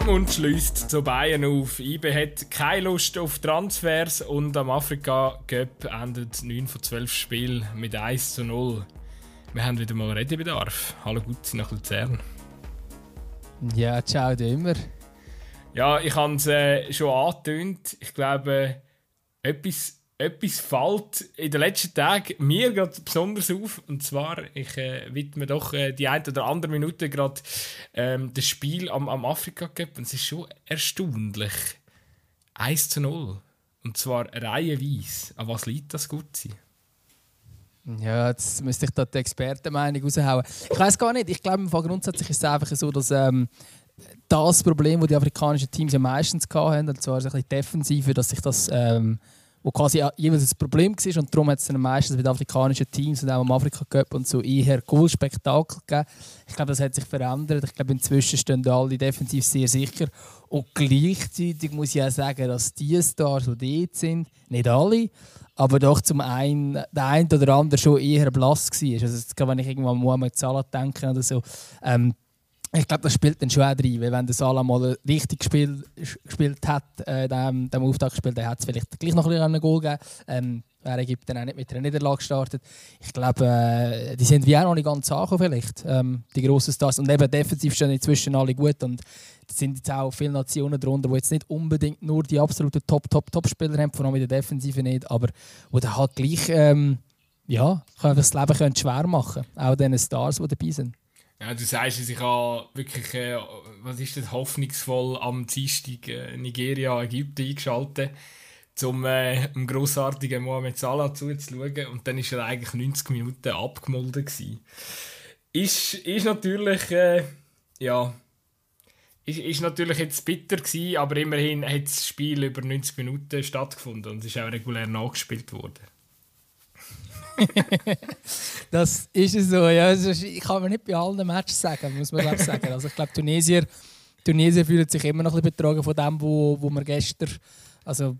Dortmund schließt zu Bayern auf. IBE hat keine Lust auf Transfers und am Afrika Cup endet 9 von 12 Spielen mit 1 zu 0. Wir haben wieder mal Redebedarf. Hallo gut, nach Luzern. Ja, ciao, immer. Ja, ich habe es äh, schon angetönt. Ich glaube, etwas etwas fällt in den letzten Tagen mir gerade besonders auf. Und zwar, ich äh, widme doch äh, die eine oder andere Minute gerade ähm, das Spiel am, am Afrika Cup. Und es ist schon erstaunlich. 1 zu 0. Und zwar reihenweise. An was liegt das gut sein? Ja, jetzt müsste ich da die Expertenmeinung raushauen. Ich weiß gar nicht. Ich glaube, grundsätzlich ist es einfach so, dass ähm, das Problem, das die afrikanischen Teams ja meistens hatten, und zwar ein bisschen defensiver, dass sich das ähm, wo quasi jeweils ein Problem war. Und darum hat es dann meistens mit afrikanischen Teams und auch im Afrika Cup und so eher Goal-Spektakel gegeben. Ich glaube, das hat sich verändert. Ich glaube, inzwischen stehen alle defensiv sehr sicher. Und gleichzeitig muss ich auch sagen, dass die Stars, die dort sind, nicht alle, aber doch zum einen der eine oder andere schon eher blass war. Also, wenn ich irgendwann an Mohamed Salah denke oder so, ähm, ich glaube, das spielt dann schon auch rein, weil wenn der Salah mal richtig gespielt, gespielt hat, äh, dem, dem Auftaktspiel, dann hat es vielleicht gleich noch ein bisschen einen Goal gegeben. Ähm, er gibt auch nicht mit einer Niederlage gestartet. Ich glaube, äh, die sind wie auch noch nicht ganz angekommen vielleicht, ähm, die grossen Stars. Und eben defensiv stehen inzwischen alle gut und es sind jetzt auch viele Nationen darunter, die jetzt nicht unbedingt nur die absoluten Top-Top-Top-Spieler haben, vor allem in der Defensive nicht, aber wo dann halt gleich ähm, ja, das Leben schwer machen können, auch diesen Stars, die dabei sind. Ja, du sagst es, ich habe wirklich, äh, was ist das, hoffnungsvoll am Dienstag äh, Nigeria, Ägypten eingeschaltet, um äh, grossartigen Mohamed Salah zuzuschauen. Und dann war er eigentlich 90 Minuten abgemolden. Gewesen. Ist, ist natürlich, äh, ja, ist, ist natürlich jetzt bitter gewesen, aber immerhin hat das Spiel über 90 Minuten stattgefunden und es ist auch regulär nachgespielt worden. das ist es so. Ja, ich kann mir nicht bei allen Matches sagen, muss man sagen. Also ich glaube, Tunesier, Tunesier fühlen sich immer noch ein bisschen betrogen von dem, wo, wo wir gestern, also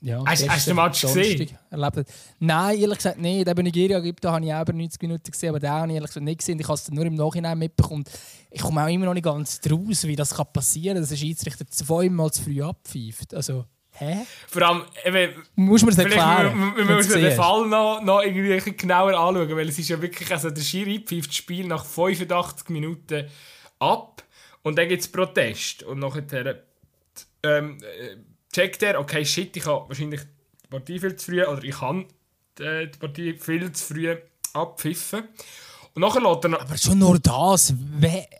ja, hast, hast du den Match gesehen? Erlebt hat. Nein, ehrlich gesagt nicht. Eben Nigeria gibt, da habe ich auch über 90 Minuten gesehen, aber den habe ich ehrlich gesagt nicht gesehen. Ich habe es nur im Nachhinein mitbekommen. Ich komme auch immer noch nicht ganz draus, wie das passieren kann, dass ein Schiedsrichter zweimal zu früh abpfeift. Also, Hä? Vor allem, eben, muss man es erklären. Wir, wir müssen den Fall noch, noch irgendwie genauer anschauen, weil es ist ja wirklich, also der Schiri pfeift das Spiel nach 85 Minuten ab und dann gibt es Protest und nachher ähm, äh, checkt er, okay, shit, ich habe wahrscheinlich die Partie viel zu früh oder ich kann die, die Partie viel zu früh abpfiffen. Und nachher lässt er Aber schon nur das.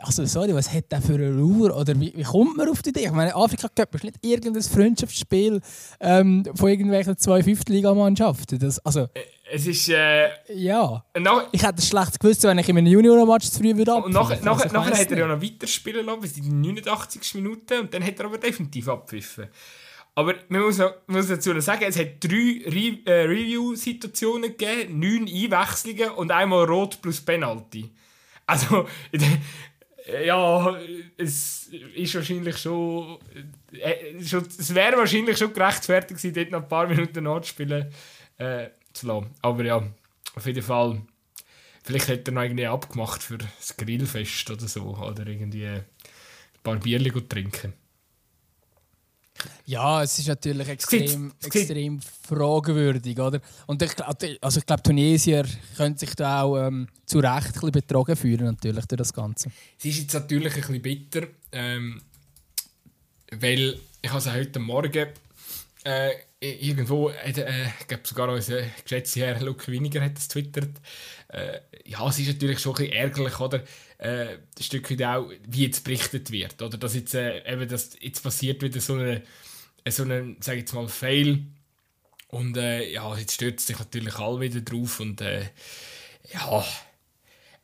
Also, sorry, was hat der für eine Uhr? Oder wie, wie kommt man auf die Idee? Ich meine, Afrika Cup ist nicht irgendein Freundschaftsspiel ähm, von irgendwelchen zwei Fünftligamannschaften. Das, also, es ist. Äh, ja. Nach, ich hätte es schlecht gewusst, wenn ich in einem Junior-Match zu früh würde Und nachher, nachher, also, nachher hat er ja noch weiterspielen lassen, bis in die 89. Minute. Und dann hat er aber definitiv abgepfiffen. Aber man muss, noch, muss dazu noch sagen, es hat drei Re äh, Review-Situationen gegeben, neun Einwechslungen und einmal Rot plus Penalty. Also, ja, es ist wahrscheinlich schon, äh, schon es wäre wahrscheinlich schon gerechtfertigt gewesen, dort noch ein paar Minuten nachzuspielen äh, zu lassen. Aber ja, auf jeden Fall, vielleicht hätte er noch irgendwie abgemacht für das Grillfest oder so, oder irgendwie ein paar Bierchen trinken. Ja, es ist natürlich extrem, extrem fragwürdig, oder? Und ich, also ich glaube, Tunesier können sich da auch ähm, zu Recht ein bisschen betrogen fühlen, natürlich, durch das Ganze. Es ist jetzt natürlich ein bisschen bitter, ähm, weil ich habe heute Morgen äh, irgendwo, äh, ich glaube sogar unser geschätzter Herr Luke Winiger hat das twittert, äh, ja, es ist natürlich schon ein bisschen ärgerlich, oder? Äh, ein Stück weit auch, wie jetzt berichtet wird, oder? Dass jetzt, äh, eben, dass jetzt passiert wieder so eine, so eine, sag ich jetzt mal, Fail und äh, ja, jetzt stürzt sich natürlich alle wieder drauf und äh, ja,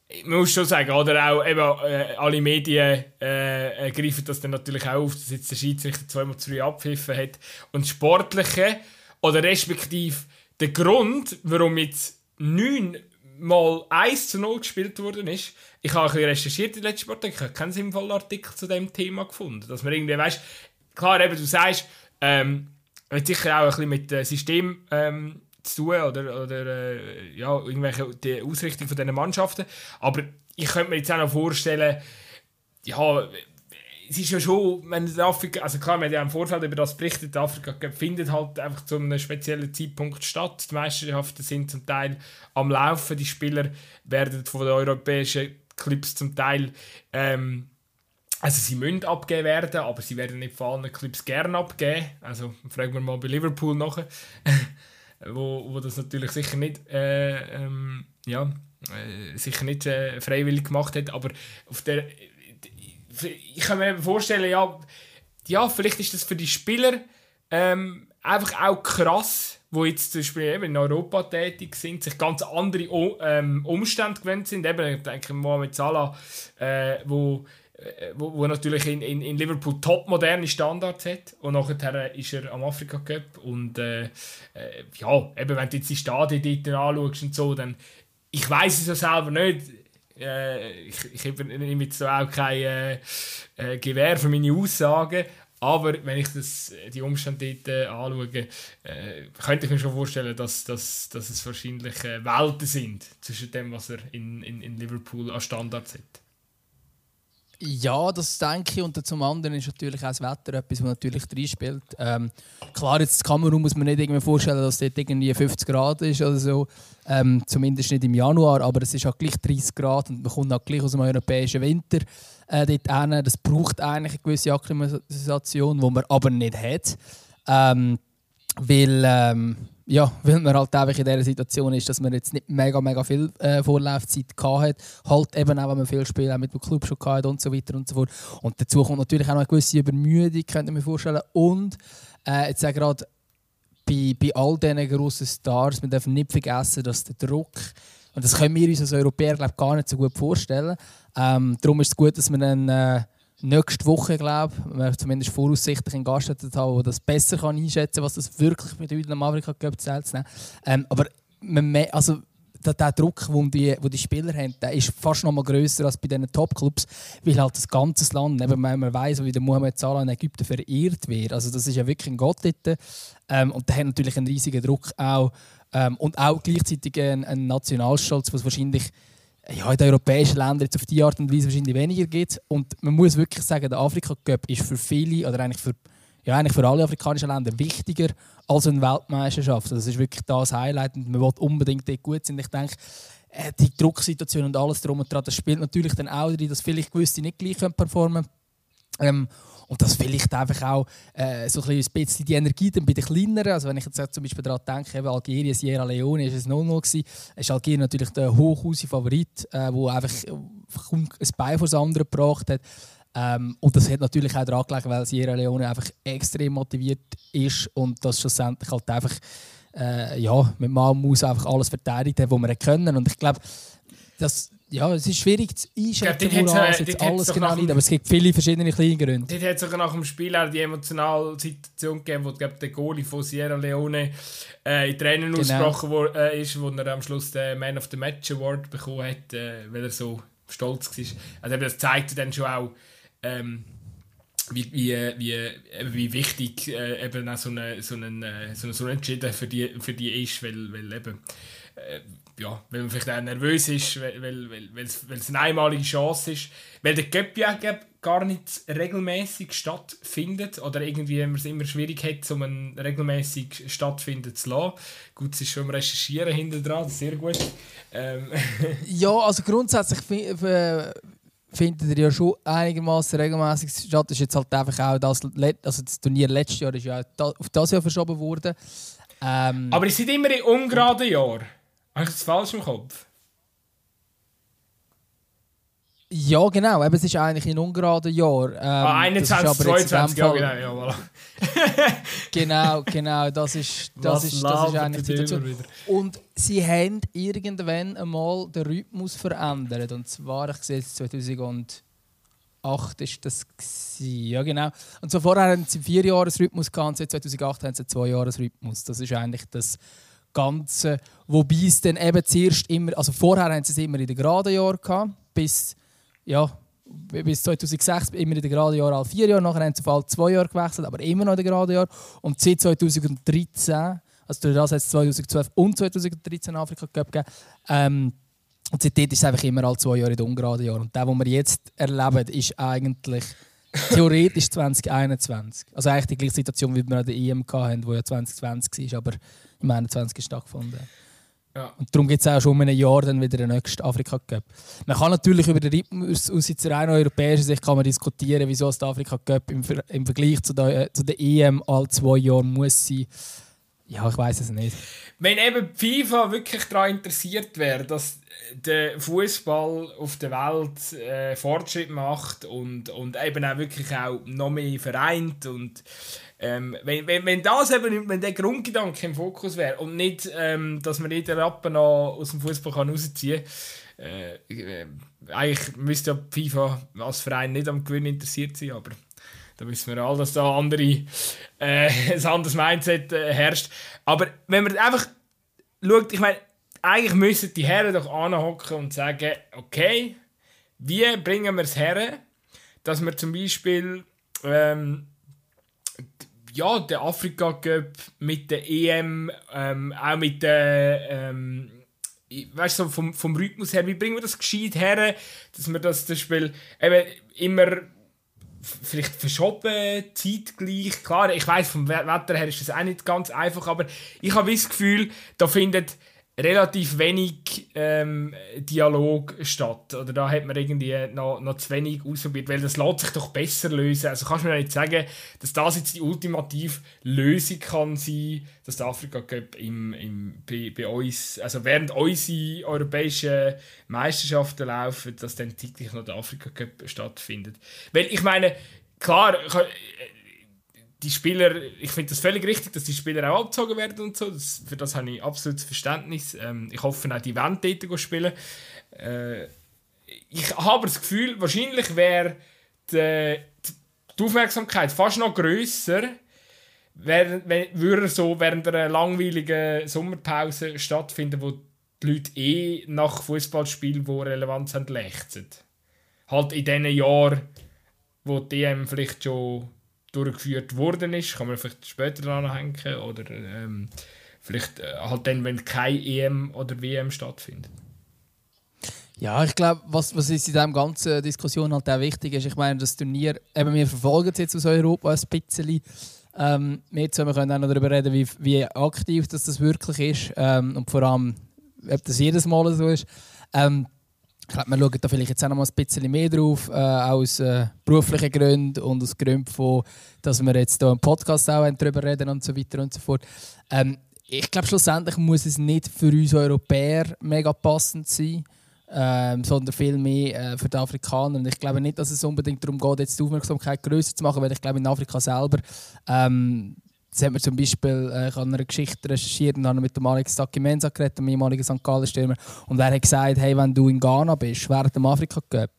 ich muss schon sagen, oder auch eben, äh, alle Medien äh, äh, greifen das dann natürlich auch auf, dass jetzt der Schiedsrichter zweimal zu abpfiffen hat. Und das Sportliche, oder respektive der Grund, warum jetzt neun mal 1 zu 0 gespielt worden ist, ich habe ein bisschen recherchiert in den letzten paar Tagen, ich habe keinen sinnvollen Artikel zu dem Thema gefunden. Dass man irgendwie, weißt, klar, eben, du sagst, ähm, hat sicher auch ein bisschen mit dem System ähm, zu tun oder, oder äh, ja, irgendwelche die Ausrichtung von diesen Mannschaften. Aber ich könnte mir jetzt auch noch vorstellen, ja, es ist ja schon, wenn Afrika, also klar, wir haben ja im Vorfeld über das berichtet, Afrika findet halt einfach zu einem speziellen Zeitpunkt statt. Die Meisterschaften sind zum Teil am Laufen, die Spieler werden von den europäischen Clubs zum Teil, ähm, also sie müssen abgegeben werden, aber sie werden nicht von allen Clubs gerne abgegeben. Also fragen wir mal bei Liverpool nach, wo, wo das natürlich sicher nicht, äh, ähm, ja, äh, sicher nicht äh, freiwillig gemacht hat, aber auf der ich kann mir vorstellen, ja, ja, vielleicht ist das für die Spieler ähm, einfach auch krass, wo jetzt zum Beispiel eben in Europa tätig sind, sich ganz andere ähm, Umstände gewöhnt sind. Eben, ich denke Mohamed Salah, äh, wo, äh, wo, wo, natürlich in, in, in Liverpool top moderne Standards hat und nachher ist er am Afrika Cup und äh, äh, ja, eben wenn du jetzt die Stadien dort anschaust und so, dann ich weiß es ja selber nicht, äh, ich, ich nehme jetzt auch kein äh, äh, Gewehr für meine Aussagen, aber wenn ich das, die Umstände dort äh, anschaue, äh, könnte ich mir schon vorstellen, dass, dass, dass es wahrscheinlich äh, Welten sind zwischen dem, was er in, in, in Liverpool an Standards hat. Ja, das denke ich. Und zum anderen ist natürlich auch das Wetter etwas, was natürlich reinspielt. Ähm, klar, jetzt in Kamerun muss man nicht irgendwie vorstellen, dass dort irgendwie 50 Grad ist oder so. Ähm, zumindest nicht im Januar, aber es ist auch gleich 30 Grad und man kommt auch gleich aus dem europäischen Winter äh, dort hin. Das braucht eigentlich eine gewisse Akklimatisation, die man aber nicht hat. Ähm, weil ähm, ja, weil man halt einfach in dieser Situation ist, dass man jetzt nicht mega, mega viel äh, Vorlaufzeit hat. Halt eben auch, wenn man viel Spiele mit dem Club schon hat und so weiter und so fort. Und dazu kommt natürlich auch noch eine gewisse Übermüdung, könnte man mir vorstellen. Und äh, jetzt gerade bei, bei all diesen grossen Stars, wir dürfen nicht vergessen, dass der Druck, und das können wir uns als Europäer glaub, gar nicht so gut vorstellen. Ähm, darum ist es gut, dass man dann äh, nächste Woche, glaube ich, zumindest voraussichtlich einen Gast haben, der das besser kann einschätzen kann, was das wirklich bedeutet, am Afrika Cup zu nehmen. Ähm, aber man, also, der, der Druck, den die, wo die Spieler haben, der ist fast noch mal grösser als bei diesen Top-Clubs, weil halt das ganze Land, eben, wenn man weiss, wie der Mohamed Salah in Ägypten verehrt wird, also das ist ja wirklich ein Gott dort. Ähm, und der hat natürlich einen riesigen Druck auch ähm, und auch gleichzeitig einen, einen Nationalstolz, was wahrscheinlich ja, in den europäischen Ländern jetzt auf die Art und Weise wahrscheinlich weniger gibt. Und man muss wirklich sagen, der Afrika Cup ist für viele, oder eigentlich für, ja, eigentlich für alle afrikanischen Länder wichtiger als eine Weltmeisterschaft. Also das ist wirklich das Highlight und man will unbedingt dort gut sein. Ich denke, äh, die Drucksituation und alles drum und dran, das spielt natürlich dann auch drin, dass vielleicht gewisse nicht gleich performen können. Ähm, und das vielleicht einfach auch äh, so ein bisschen die Energie dann bei den Kleineren. Also wenn ich jetzt zum Beispiel daran denke, eben Algerien, Sierra Leone, ist es 0-0 gewesen. Ist Algerien natürlich der hochhause Favorit, äh, einfach ein Bein vor das andere gebracht hat. Ähm, und das hat natürlich auch daran gelegen, weil Sierra Leone einfach extrem motiviert ist und das schlussendlich halt einfach äh, ja, mit Mann muss einfach alles verteidigt hat, was wir können. Und ich glaube, das ja, es ist schwierig zu einschätzen, woran es jetzt alles genau liegt, aber es gibt viele verschiedene kleine Gründe. Dort hat es sogar nach dem Spiel auch die emotionale Situation gegeben, wo glaub, der Goalie von Sierra Leone äh, in Tränen genau. ausgebrochen wo, äh, ist, wo er am Schluss den Man of the Match Award bekommen hat, äh, weil er so stolz war. Also das zeigt dann schon auch, ähm, wie, wie, wie, wie wichtig äh, eben auch so ein so äh, so eine, so eine Entschieden für die, für die ist, weil, weil eben äh, ja, weil man vielleicht auch nervös ist, weil, weil, weil, weil, es, weil es eine einmalige Chance ist. Weil der Cup ja gar nicht regelmäßig stattfindet oder irgendwie man es immer schwierig hat, um einen regelmäßig stattfinden zu lassen. Gut, es ist schon im Recherchieren hinter dran, sehr gut. Ähm. ja, also grundsätzlich findet er ja schon einigermaßen regelmäßig statt. Das ist jetzt halt einfach auch das, also das Turnier letztes Jahr ist ja auf das Jahr verschoben worden. Ähm, Aber es sind immer in ungeraden Jahren. Habe ich das falsch im Kopf? Ja, genau. Eben, es ist eigentlich in ungeraden Jahr. Ähm, ah, 21, 22, ja, genau. Ja, voilà. genau, genau. Das ist, das ist, das ist eigentlich die Situation. Und sie haben irgendwann einmal den Rhythmus verändert. Und zwar, ich sehe jetzt 2008 ist das gewesen. Ja, genau. Und so vorher hatten sie vier Jahres Rhythmus gehabt, seit 2008 haben sie zwei Jahres Rhythmus. Das ist eigentlich das Ganze. Wobei es dann eben zuerst immer, also vorher haben sie es immer in den geraden Jahren gehabt, bis, ja, bis 2006 immer in den geraden Jahren alle vier Jahre, nachher haben sie auf zwei Jahre gewechselt, aber immer noch in den geraden Jahren. Und seit 2013, also durch das hat es 2012 und 2013 Afrika gegeben, ähm, und seitdem ist es einfach immer alle zwei Jahre in den ungeraden Jahren. Und das, was wir jetzt erleben, ist eigentlich theoretisch 2021. Also eigentlich die gleiche Situation, wie wir an der EM hatten, die ja 2020 war, aber im 21 stattgefunden. Ja. Und darum gibt es auch schon um ein Jahr dann wieder den nächsten Afrika Cup. Man kann natürlich über den Rhythmus aus der rein europäischen Sicht kann man diskutieren, wieso der Afrika Cup im, Ver im Vergleich zu der, äh, zu der EM all zwei Jahre muss sein. Ja, ich weiß es nicht. Wenn eben FIFA wirklich daran interessiert wäre, dass der Fußball auf der Welt äh, Fortschritt macht und, und eben auch wirklich auch noch mehr vereint und ähm, wenn, wenn, wenn das eben, wenn der Grundgedanke im Fokus wäre und nicht, ähm, dass man jeden Rappen noch aus dem Fußball rausziehen kann, äh, äh, eigentlich müsste ja FIFA als Verein nicht am Gewinn interessiert sein, aber da wissen wir alle, dass da andere, äh, ein anderes Mindset äh, herrscht. Aber wenn man einfach schaut, ich meine, eigentlich müssen die Herren doch anhocken und sagen, okay, wie bringen wir es her, dass wir zum Beispiel ähm, ja, der Afrika Cup mit der EM, ähm, auch mit der, ähm, weißt du, vom, vom Rhythmus her, wie bringen wir das gescheit her, dass wir das, das Spiel eben immer vielleicht verschoben, zeitgleich. Klar, ich weiß vom Wetter her ist das auch nicht ganz einfach, aber ich habe das Gefühl, da findet relativ wenig ähm, Dialog statt. Oder da hat man irgendwie noch, noch zu wenig ausprobiert, weil das lässt sich doch besser lösen. Also kannst du mir nicht sagen, dass das jetzt die ultimative Lösung kann sein, dass der Afrika Cup im, im, bei, bei uns, also während unsere europäischen Meisterschaften laufen, dass dann zeitlich noch der Afrika Cup stattfindet. Weil ich meine, klar, die Spieler, ich finde das völlig richtig, dass die Spieler auch abgezogen werden und so. Das, für das habe ich absolutes Verständnis. Ähm, ich hoffe auch, die wollen dort spielen. Äh, ich habe das Gefühl, wahrscheinlich wäre die, die Aufmerksamkeit fast noch grösser, würde so während einer langweiligen Sommerpause stattfinden, wo die Leute eh nach Fußballspielen, die Relevanz haben, lechzen. Halt in diesen Jahren, wo die DM vielleicht schon durchgeführt worden ist, kann man vielleicht später dran hängen oder ähm, vielleicht äh, halt dann, wenn keine EM oder WM stattfindet. Ja, ich glaube, was, was ist in dieser ganzen Diskussion halt auch wichtig ist, ich meine, das Turnier, eben wir verfolgen es jetzt aus Europa ein bisschen. Ähm, wir können auch noch darüber reden, wie, wie aktiv das, das wirklich ist ähm, und vor allem, ob das jedes Mal so ist. Ähm, ich glaube, wir schauen da vielleicht jetzt auch noch mal ein bisschen mehr drauf, äh, aus äh, beruflichen Gründen und aus Gründen von, dass wir jetzt hier im Podcast auch darüber reden und so weiter und so fort. Ähm, ich glaube, schlussendlich muss es nicht für uns Europäer mega passend sein, ähm, sondern vielmehr äh, für die Afrikaner. Und ich glaube nicht, dass es unbedingt darum geht, jetzt die Aufmerksamkeit größer zu machen, weil ich glaube, in Afrika selber ähm, Jetzt hat man zum Beispiel äh, ich habe eine Geschichte recherchiert und habe mit dem Alex Mensa geredet, dem ehemaligen St. Gallen-Stürmer. Und er hat gesagt, hey, wenn du in Ghana bist, während dem Afrika Cup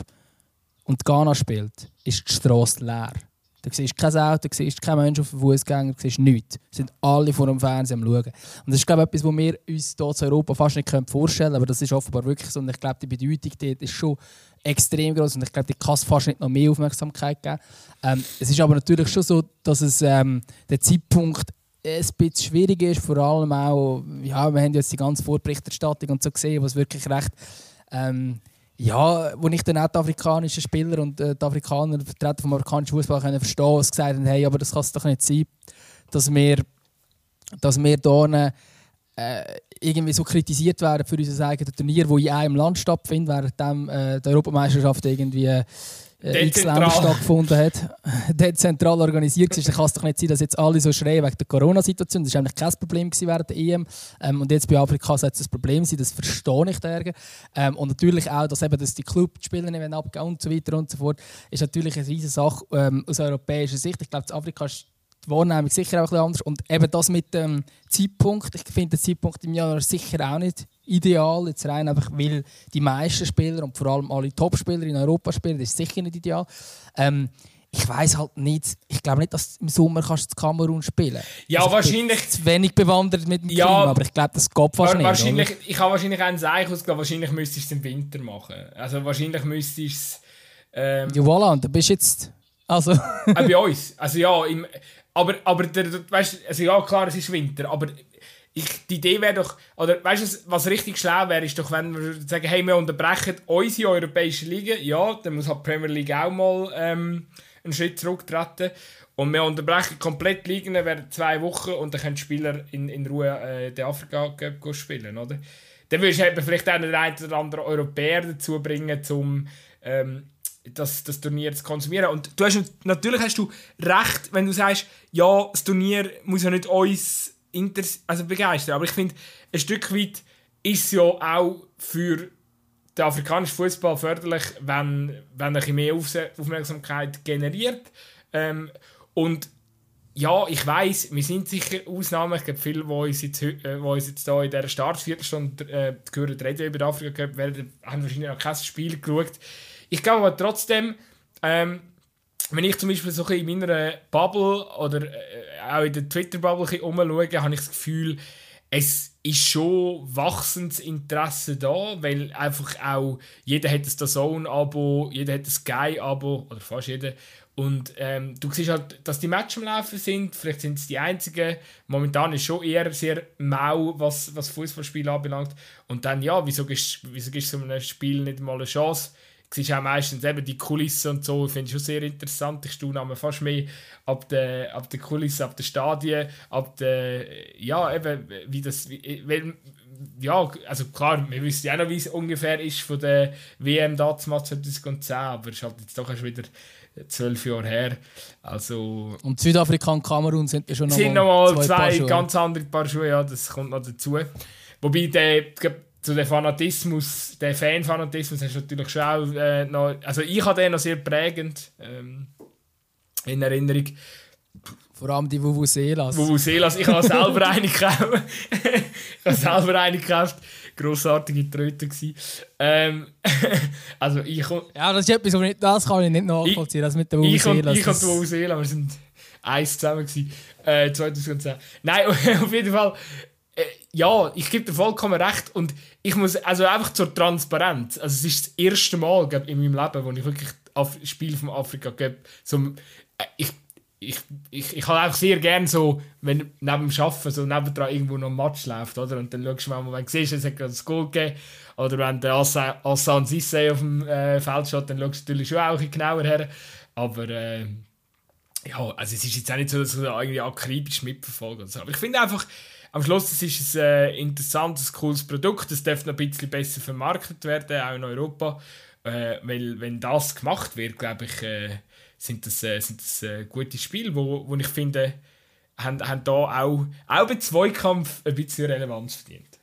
und Ghana spielt, ist die Straße leer. Du siehst kein Auto, du siehst keinen Menschen auf dem Fußgänger, du siehst nichts. Es sind alle vor dem Fernsehen am Schauen. Und das ist, glaube ich, etwas, was wir uns hier in Europa fast nicht vorstellen können, aber das ist offenbar wirklich so. Und ich glaube, die Bedeutung dort ist schon extrem groß und ich glaube, die kann es fast nicht noch mehr Aufmerksamkeit geben. Ähm, es ist aber natürlich schon so, dass es ähm, der Zeitpunkt ein bisschen schwierig ist, vor allem auch, ja, wir haben jetzt die ganze Vorberichterstattung und so gesehen, was wirklich recht ähm, ja, wo ich dann auch die afrikanischen Spieler und äh, die Afrikaner, Vertreter vom amerikanischen Fußball können verstehen, was gesagt haben, hey, aber das kann es doch nicht sein, dass wir, dass wir hier äh, irgendwie so kritisiert werden für unser eigenes Turnier, das in einem Land stattfindet, während äh, die Europameisterschaft irgendwie äh, x Länder stattgefunden hat, dezentral organisiert ist, dann kann es doch nicht sein, dass jetzt alle so schreien wegen der Corona-Situation. Das war eigentlich kein Problem während der EM. Ähm, und jetzt bei Afrika soll es ein Problem sein, das verstehe ich da. Ähm, und natürlich auch, dass, eben, dass die Clubspieler nicht abgehen und so weiter und so fort, ist natürlich eine riesige Sache ähm, aus europäischer Sicht. Ich glaube, Afrika ist die Wahrnehmung sicher auch ein anders. Und eben das mit dem Zeitpunkt, ich finde den Zeitpunkt im Januar sicher auch nicht ideal. Jetzt rein einfach, weil die meisten Spieler und vor allem alle Topspieler in Europa spielen, das ist sicher nicht ideal. Ähm, ich weiß halt nicht, ich glaube nicht, dass du im Sommer kannst du Kamerun spielen Ja, also wahrscheinlich. Ich zu wenig bewandert mit dem ja, Klima, aber ich glaube, das geht fast wahrscheinlich, nicht. Ich habe wahrscheinlich einen Seich ausgegeben, wahrscheinlich müsstest du es im Winter machen. Also wahrscheinlich müsstest du es. Ähm, ja, voilà, und du bist jetzt. Also. äh, bei uns. Also ja, im, aber, aber der, der, weißt, also ja, klar, es ist Winter, aber ich, die Idee wäre doch, oder weißt du, was richtig schlau wäre, ist doch, wenn wir sagen, hey, wir unterbrechen unsere europäische Liga, ja, dann muss halt die Premier League auch mal ähm, einen Schritt zurücktreten. Und wir unterbrechen komplett liegen während zwei Wochen und dann können die Spieler in, in Ruhe äh, den Afrika Cup spielen, oder? Dann würdest du vielleicht auch einen oder anderen Europäer dazu bringen, um ähm, das, das Turnier zu konsumieren. Und du hast, natürlich hast du recht, wenn du sagst, ja, das Turnier muss ja nicht uns also begeistern, aber ich finde, ein Stück weit ist ja auch für den afrikanischen Fußball förderlich, wenn, wenn ein bisschen mehr Aufmerksamkeit generiert. Ähm, und ja, ich weiß, wir sind sicher Ausnahmen. Ich glaube, viele, die uns jetzt, äh, hier in dieser Startviertelstunde äh, gehört, reden über Afrika Cup, werden, haben wahrscheinlich noch kein Spiel geschaut. Ich glaube aber trotzdem, ähm, wenn ich zum Beispiel so in meiner Bubble oder äh, auch in der Twitter-Bubble umschaue, habe ich das Gefühl, es ist schon wachsendes Interesse da, weil einfach auch jeder hat das Zone-Abo, jeder hat das Sky-Abo, oder fast jeder. Und ähm, du siehst halt, dass die Matches am Laufen sind, vielleicht sind es die einzigen. Momentan ist schon eher sehr mau, was, was Fußballspiel anbelangt. Und dann, ja, wieso gibst du so einem Spiel nicht mal eine Chance? Siehst auch meistens eben die Kulissen und so, finde ich schon sehr interessant. Ich staune fast mehr ab der, ab der Kulisse, ab den Stadien, ab der, ja, eben, wie das, wie, weil, ja, also klar, wir wissen ja noch, wie es ungefähr ist von der WM damals 2010, aber es ist halt jetzt doch erst wieder zwölf Jahre her. Also, und Südafrika und Kamerun sind ja schon noch sind mal zwei, zwei ganz andere Paar Schuhe, ja, das kommt noch dazu. Wobei der, zu dem Fanatismus, der Fanfanatismus hast du natürlich schon auch äh, noch, also ich habe den noch sehr prägend ähm, in Erinnerung. Vor allem die Vuvuzelas. Vuvuzelas, ich habe selber eine gekauft. ich habe selber eine gekauft. Grossartige Tröte ähm, also ich Ja, das ist etwas, das kann ich nicht nachvollziehen, ich, das mit den Vuvuzelas. Ich und, ich und Vuvuzela, wir sind eins zusammen gewesen, äh, 2010. Nein, auf jeden Fall äh, ja, ich gebe dir vollkommen recht und ich muss, also einfach zur Transparenz, also es ist das erste Mal glaub, in meinem Leben, wo ich wirklich auf Spiel von Afrika gebe, so, äh, ich, ich, ich, ich habe einfach sehr gerne so, wenn neben dem Arbeiten so nebendran irgendwo noch ein Match läuft, oder? Und dann schaust du mal, wenn du siehst, es hat gerade ein Goal gegeben, oder wenn der Assan Sisse auf dem äh, Feld steht, dann schaust du natürlich schon auch ein genauer her, aber äh, ja, also es ist jetzt auch nicht so, dass du irgendwie akribisch mitverfolgst. Aber ich finde einfach, am Schluss es ist es ein äh, interessantes, cooles Produkt. Es darf noch ein bisschen besser vermarktet werden, auch in Europa. Äh, weil, wenn das gemacht wird, glaube ich, äh, sind das, äh, sind das äh, gute Spiele, wo, wo ich finde, haben, haben da auch, auch bei Zweikampf ein bisschen Relevanz verdient.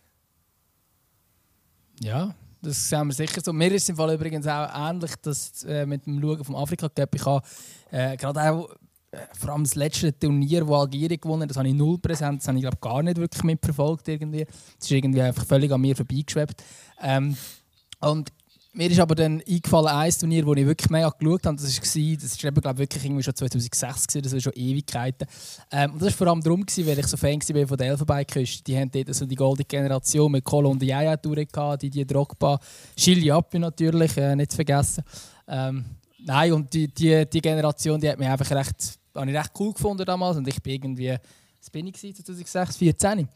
Ja, das sehen wir sicher so. Mir ist es im Fall übrigens auch ähnlich, dass äh, mit dem Schauen vom Afrika Cup ich habe äh, gerade auch vor allem das letzte Turnier, wo Algerien gewonnen hat, das habe ich null präsent, das habe ich glaube gar nicht wirklich mitverfolgt irgendwie. Das ist irgendwie einfach völlig an mir vorbeigeschwebt. Ähm, und mir ist aber dann eingefallen, ein Turnier, das ich wirklich mega geschaut habe, das war, das war glaube wirklich irgendwie schon 2006, gewesen, das war schon Ewigkeiten. Ähm, und das war vor allem darum, gewesen, weil ich so Fan war von der Elfenbeinküste. Die haben dort so die goldene Generation mit Kolo und Yaya gehabt, die, die Drogba, Chili Appi natürlich, äh, nicht zu vergessen. Ähm, nein, und die, die, die Generation, die hat mich einfach recht habe ich recht cool gefunden damals und ich bin irgendwie, was bin ich 2006, 14.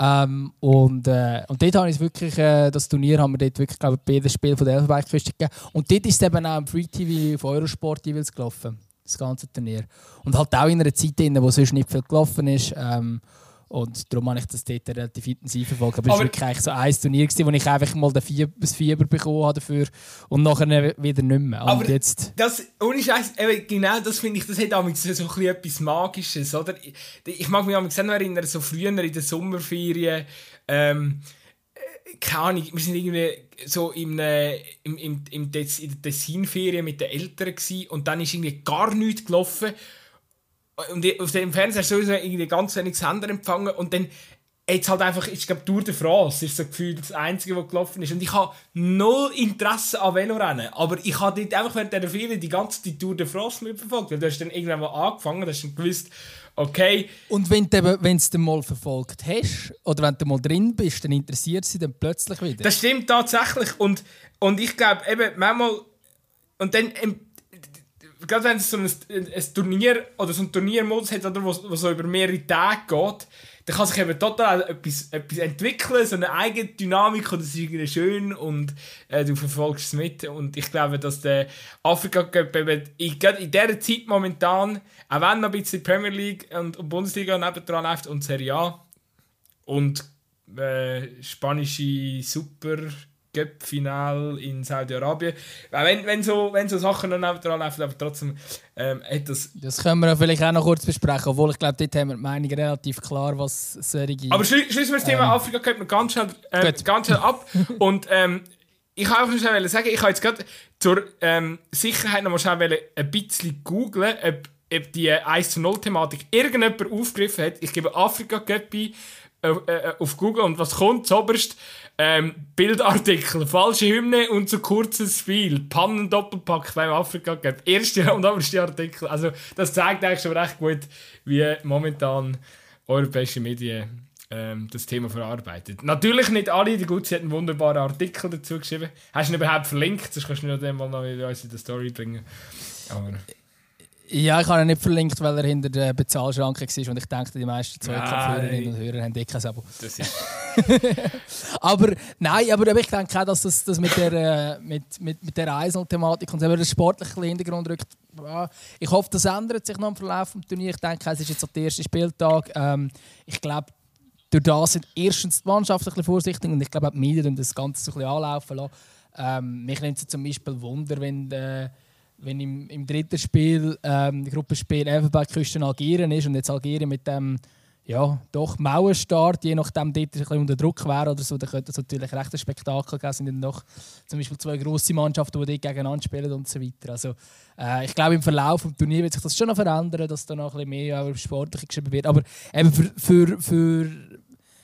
Ähm, und, äh, und dort habe ich wirklich, äh, das Turnier haben wir dort wirklich, glaube ich, beide Spiele von der Elfenbeinküste gegeben. Und dort ist es eben auch im Free TV von Eurosport jeweils gelaufen, das ganze Turnier. Und halt auch in einer Zeit, in der sonst nicht viel gelaufen ist. Ähm, und darum habe ich das dort relativ intensiv verfolgt. Aber, es war wirklich so ein Turnier, gewesen, wo ich einfach mal Fieber, das Fieber bekommen habe dafür und nachher wieder nicht mehr. Und aber jetzt das, ohne Scheiß, genau das finde ich, das hat auch so, etwas Magisches, oder? Ich, ich mag mich auch noch erinnern, so früher in den Sommerferien, ähm, äh, keine Ahnung, wir sind irgendwie so im, im, im, im Des, in der Tessinferien mit den Eltern gewesen, und dann ist irgendwie gar nichts gelaufen und auf dem Fernseher hast du sowieso irgendwie ganz wenig Sender empfangen und dann jetzt halt einfach, ich glaube, Tour de France ist so gefühlt das Einzige, was gelaufen ist. Und ich habe null Interesse an Velorennen. Aber ich habe dort einfach während dieser Ferien die ganze die Tour de France mitverfolgt. Weil du hast dann irgendwann mal angefangen, hast dann gewusst, okay. Und wenn du es dann mal verfolgt hast, oder wenn du mal drin bist, dann interessiert sie dann plötzlich wieder. Das stimmt tatsächlich. Und, und ich glaube eben, manchmal, und dann gerade wenn es so ein, ein, Turnier oder so ein Turniermodus hat, oder wo, wo so über mehrere Tage geht, da kann sich eben total etwas, etwas entwickeln, so eine eigene Dynamik und das ist irgendwie schön und äh, du verfolgst es mit und ich glaube, dass der Afrika Cup eben in, in dieser Zeit momentan, auch wenn noch ein bisschen Premier League und, und Bundesliga nebendran läuft und Serie A und äh, spanische Super Cup-Final in Saudi-Arabien. Wenn, wenn, so, wenn so Sachen noch nebenan laufen, aber trotzdem ähm, hat das... Das können wir vielleicht auch noch kurz besprechen, obwohl ich glaube, dort haben wir die Meinung relativ klar, was solche... Aber schließen wir das Thema ähm, Afrika Cup ganz schnell, äh, ganz schnell ab. Und ähm, ich wollte auch schnell sagen, ich habe jetzt gerade zur ähm, Sicherheit noch mal schnell ein bisschen googeln, ob, ob die 1 zu 0 Thematik irgendjemand aufgegriffen hat. Ich gebe Afrika Cup ein, äh, äh, auf Google und was kommt zuoberst? Ähm, Bildartikel, falsche Hymne und zu kurzes Spiel, Pannen-Doppelpack beim Afrika Cup. Erste und oberste Artikel. Also, das zeigt eigentlich schon recht gut, wie momentan europäische Medien ähm, das Thema verarbeitet. Natürlich nicht alle, die gut hatten wunderbare Artikel dazu geschrieben. Hast du ihn überhaupt verlinkt? Sonst kannst du ihn noch mal in die Story bringen. Aber ja, ich habe ihn nicht verlinkt, weil er hinter der Bezahlschranke war und ich denke, die meisten Zweikampfhörerinnen und Hörer haben eh kein Abo. Das ist... aber nein, aber ich denke auch, dass das, das mit der, äh, mit, mit, mit der Eisel-Thematik und den sportlichen Hintergrund rückt. Ich hoffe, das ändert sich noch im Verlauf des Turniers. Ich denke, es ist jetzt der erste Spieltag. Ähm, ich glaube, durch das sind erstens die Mannschaften ein bisschen vorsichtig und ich glaube, auch die Medien das Ganze so ein bisschen anlaufen lassen. Ähm, mich nimmt es zum Beispiel Wunder, wenn... Äh, wenn im, im dritten Spiel ähm, die Gruppenspiel Elfenbeinküsten Algerien ist und jetzt Algerien mit dem ja, doch Mauerstart, je nachdem dort ein bisschen unter Druck wäre oder so, dann könnte es natürlich recht ein Spektakel geben. Es sind dann noch zum Beispiel zwei grosse Mannschaften, die dort gegeneinander spielen und so weiter. Also, äh, ich glaube, im Verlauf des Turniers wird sich das schon noch verändern, dass da noch ein bisschen mehr über Sportliche geschrieben wird. Aber eben für, für, für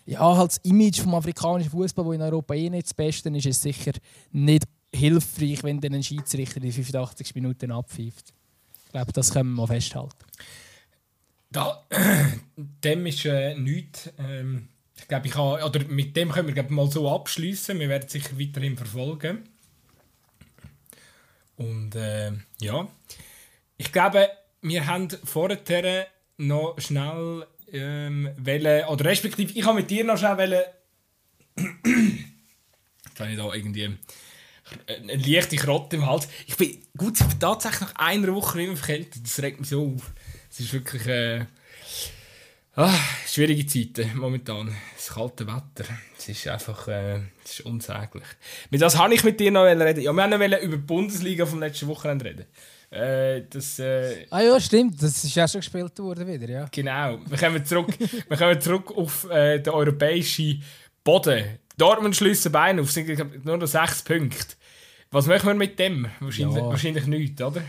ja, halt das Image des afrikanischen Fußball, das in Europa eh nicht das Beste ist, ist sicher nicht hilfreich, wenn dann ein Schiedsrichter die 85 Minuten abpfeift. Ich glaube, das können wir mal festhalten. Da, dem ist äh, nichts. Ähm, ich glaube, ich habe, oder mit dem können wir glaub, mal so abschließen. Wir werden sicher weiterhin verfolgen. Und äh, ja, ich glaube, wir haben vorher noch schnell ähm, wollen, oder respektive, ich habe mit dir noch schnell wollen, jetzt habe ich da irgendwie eine leichte Krotte im Hals. Ich bin gut, ich bin tatsächlich nach einer Woche immer verkältet. Das regt mich so auf. Es ist wirklich äh, ah, schwierige Zeiten momentan. Das kalte Wetter. Es ist einfach äh, es ist unsäglich. Mit was habe ich mit dir noch reden? Ja, wir haben noch über die Bundesliga vom letzten Wochenende reden. Äh, das, äh, ah ja, stimmt. Das ist ja schon gespielt worden wieder, ja. Genau. Wir kommen zurück, wir kommen zurück auf äh, den europäischen Boden. Dortmund schließen Beine auf, sind nur noch sechs Punkte. Was machen wir mit dem? Wahrscheinlich, ja. wahrscheinlich nichts, oder?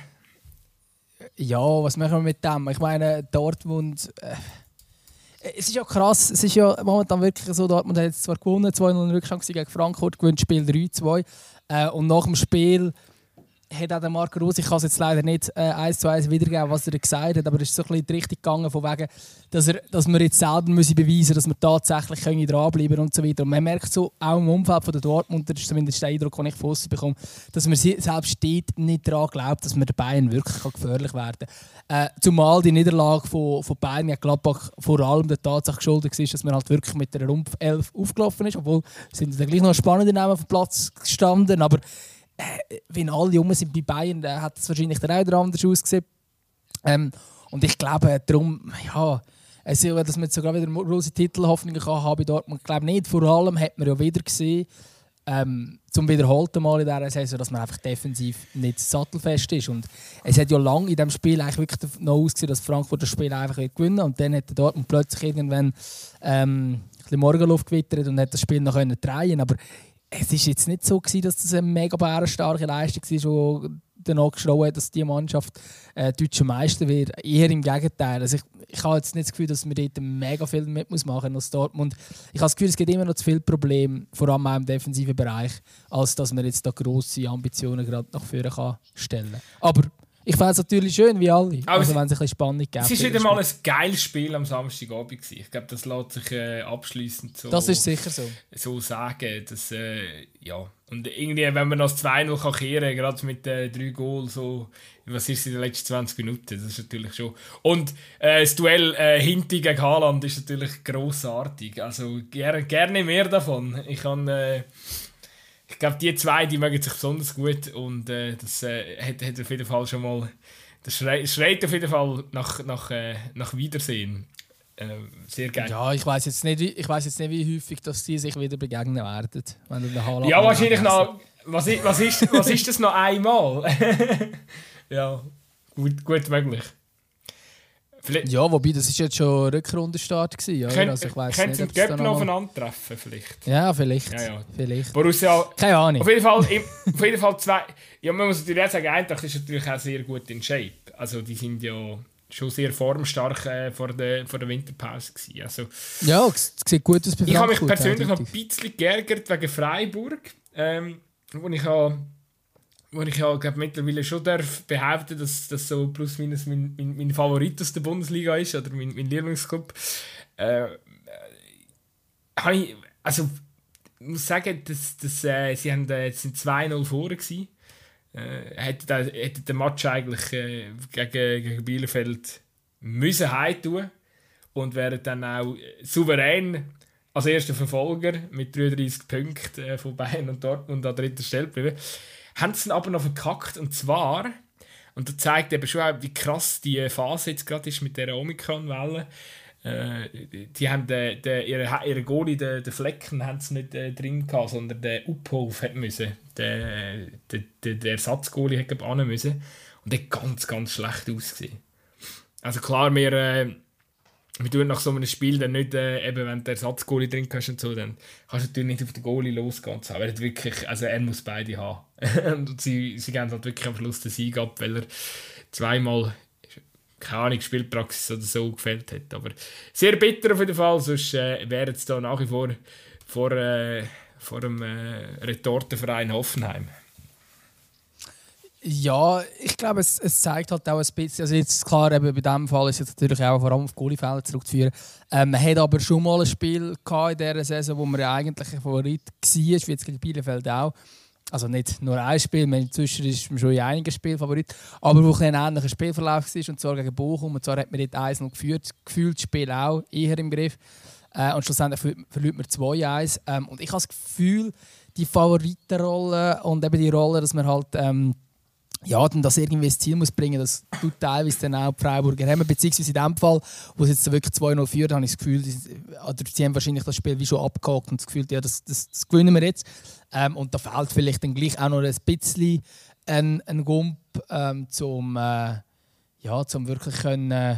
Ja, was machen wir mit dem? Ich meine, Dortmund. Äh, es ist ja krass, es ist ja momentan wirklich so, Dortmund hat jetzt zwar gewonnen, 2-0 Rückstand gegen Frankfurt, gewinnt Spiel 3-2. Äh, und nach dem Spiel hat auch der Marco Rose, ich kann es jetzt leider nicht äh, eins zu eins wiedergeben, was er gesagt hat, aber es ist so ein bisschen die Richtung gegangen, von wegen, dass, er, dass wir jetzt selten müssen beweisen dass wir tatsächlich können dranbleiben und so weiter. Und man merkt so, auch im Umfeld von der Dortmund, das ist zumindest der Eindruck, den ich von außen bekomme, dass man selbst steht nicht daran glaubt, dass man der Bayern wirklich gefährlich werden kann. Äh, zumal die Niederlage von, von Bayern ja Gladbach vor allem der Tatsache geschuldet ist, dass man halt wirklich mit der Rumpf 11 aufgelaufen ist, obwohl sind dann gleich noch spannende Namen auf dem Platz gestanden, aber äh, wenn alle Jungen sind bei Bayern, dann hat es wahrscheinlich der auch anders ausgesehen. Ähm, und ich glaube, darum, ja, also, dass man sogar wieder große Titelhoffnungen kann haben bei Dortmund, ich glaube nicht. Vor allem hat man ja wieder gesehen, ähm, zum wiederholten Mal in dieser Saison, dass man einfach defensiv nicht sattelfest ist. Und es hat ja lange in diesem Spiel eigentlich wirklich noch ausgesehen, dass Frankfurt das Spiel einfach gewinnen Und dann hat Dortmund plötzlich irgendwann ähm, ein bisschen Morgenluft gewittert und hat das Spiel noch drehen können. Aber es war jetzt nicht so gewesen, dass das eine mega bärenstarke Leistung war, die danach geschrien hat, dass die Mannschaft äh, deutscher Meister wird. Eher im Gegenteil. Also ich, ich habe jetzt nicht das Gefühl, dass man dort mega viel mit muss machen muss Dortmund. Ich habe das Gefühl, es gibt immer noch zu viele Probleme, vor allem auch im defensiven Bereich, als dass man jetzt da grosse Ambitionen gerade nach vorne kann stellen kann. Ich fände es natürlich schön, wie alle. Aber also, wenn es ein bisschen Spannung gibt. Es war wieder mal ein geiles Spiel am Samstagabend. Gewesen. Ich glaube, das lässt sich äh, abschließend so, das ist sicher so. so sagen. Dass, äh, ja. Und irgendwie, wenn man das 2-0 kehren kann, gerade mit den äh, drei Goals, so, was ist in den letzten 20 Minuten, das ist natürlich schon. Und äh, das Duell äh, Hinti gegen Haaland ist natürlich grossartig. Also gerne, gerne mehr davon. Ich kann. Äh, ich glaube, die zwei, die mögen sich besonders gut und äh, das äh, hat, hat auf jeden Fall schon mal, das schreit, schreit auf jeden Fall nach, nach, äh, nach Wiedersehen. Äh, sehr geil. Ja, ich weiß jetzt nicht, ich weiß jetzt nicht, wie häufig, dass die sich wieder begegnen werden, wenn der Haaland Ja, wahrscheinlich noch. Was, was, ist, was ist das noch einmal? ja, gut, gut möglich. Vielleicht ja, wobei, das ist jetzt schon Rückrundenstart gewesen, ja? Könnt, also ich weiss nicht, ob Göppen noch aufeinandertreffen, vielleicht? Ja, vielleicht. Ja, ja. vielleicht. Borussia, Keine Ahnung. Auf jeden Fall, auf jeden Fall zwei... Ja, man muss natürlich auch sagen, Eintracht ist natürlich auch sehr gut in Shape. Also die sind ja schon sehr formstark äh, vor, der, vor der Winterpause gewesen. Also, ja, es sieht gut aus bei Ich habe mich persönlich noch ein bisschen geärgert wegen Freiburg, ähm, wo ich habe wo ich ja glaub, mittlerweile schon darf behaupten dass das so plus minus mein, mein, mein Favorit aus der Bundesliga ist oder mein, mein Lieblingsclub. Äh, äh, ich, also ich muss sagen, dass, dass, äh, sie haben, äh, sind 2-0 vorne gewesen. Äh, hätte, hätte der Match eigentlich äh, gegen, gegen Bielefeld müssen tun und wären dann auch souverän als erster Verfolger mit 33 Punkten äh, von Bayern und Dortmund an dritter Stelle geblieben haben sie aber noch verkackt. Und zwar, und das zeigt eben schon auch, wie krass die Phase jetzt gerade ist mit der Omikron-Welle. Äh, die haben den, den, ihre, ihre Goalie, den, den Flecken, haben sie nicht äh, drin gehabt, sondern der Uphof hat müssen. Der, der, der, der Ersatzgoalie hat ran müssen. Und der hat ganz, ganz schlecht ausgesehen. Also klar, wir, äh, wir tun nach so einem Spiel dann nicht, äh, eben wenn du Ersatzgoalie drin hast und so, dann kannst du natürlich nicht auf den Goalie losgehen. Aber er wirklich, also er muss beide haben. und sie, sie geben halt wirklich am Schluss den Sieg ab, weil er zweimal, keine Ahnung, Spielpraxis oder so gefällt hat. Aber sehr bitter auf jeden Fall, sonst äh, wäre es da nach wie vor vor, äh, vor dem äh, Retortenverein Hoffenheim. Ja, ich glaube, es, es, zeigt halt auch ein bisschen, also jetzt klar, eben bei diesem Fall ist es natürlich auch vor allem auf Goaliefelder zurückzuführen. Ähm, man hat aber schon mal ein Spiel gehabt in dieser Saison, wo man eigentlich ein Favorit war, wie jetzt gegen Bielefeld auch. Also nicht nur ein Spiel, inzwischen ist man schon in einigen Spielen Favorit, aber wo ein ähnlicher Spielverlauf war, und zwar gegen Bochum, und zwar hat man dort 1 noch geführt, gefühlt das Spiel auch eher im Griff. Äh, und schlussendlich verliert man 2-1. Ähm, und ich habe das Gefühl, die Favoritenrolle und eben die Rolle, dass man halt ähm, ja, dann das irgendwie ins Ziel muss bringen, das tut teilweise dann auch die Freiburger haben. Beziehungsweise in dem Fall, wo es jetzt wirklich 2-0 führt, habe ich das Gefühl, sie haben wahrscheinlich das Spiel wie schon abgehakt und das Gefühl, ja, das, das, das gewinnen wir jetzt. Ähm, und da fehlt vielleicht dann gleich auch noch ein bisschen ein, ein Gump, ähm, zum, äh, ja, zum wirklich können, äh,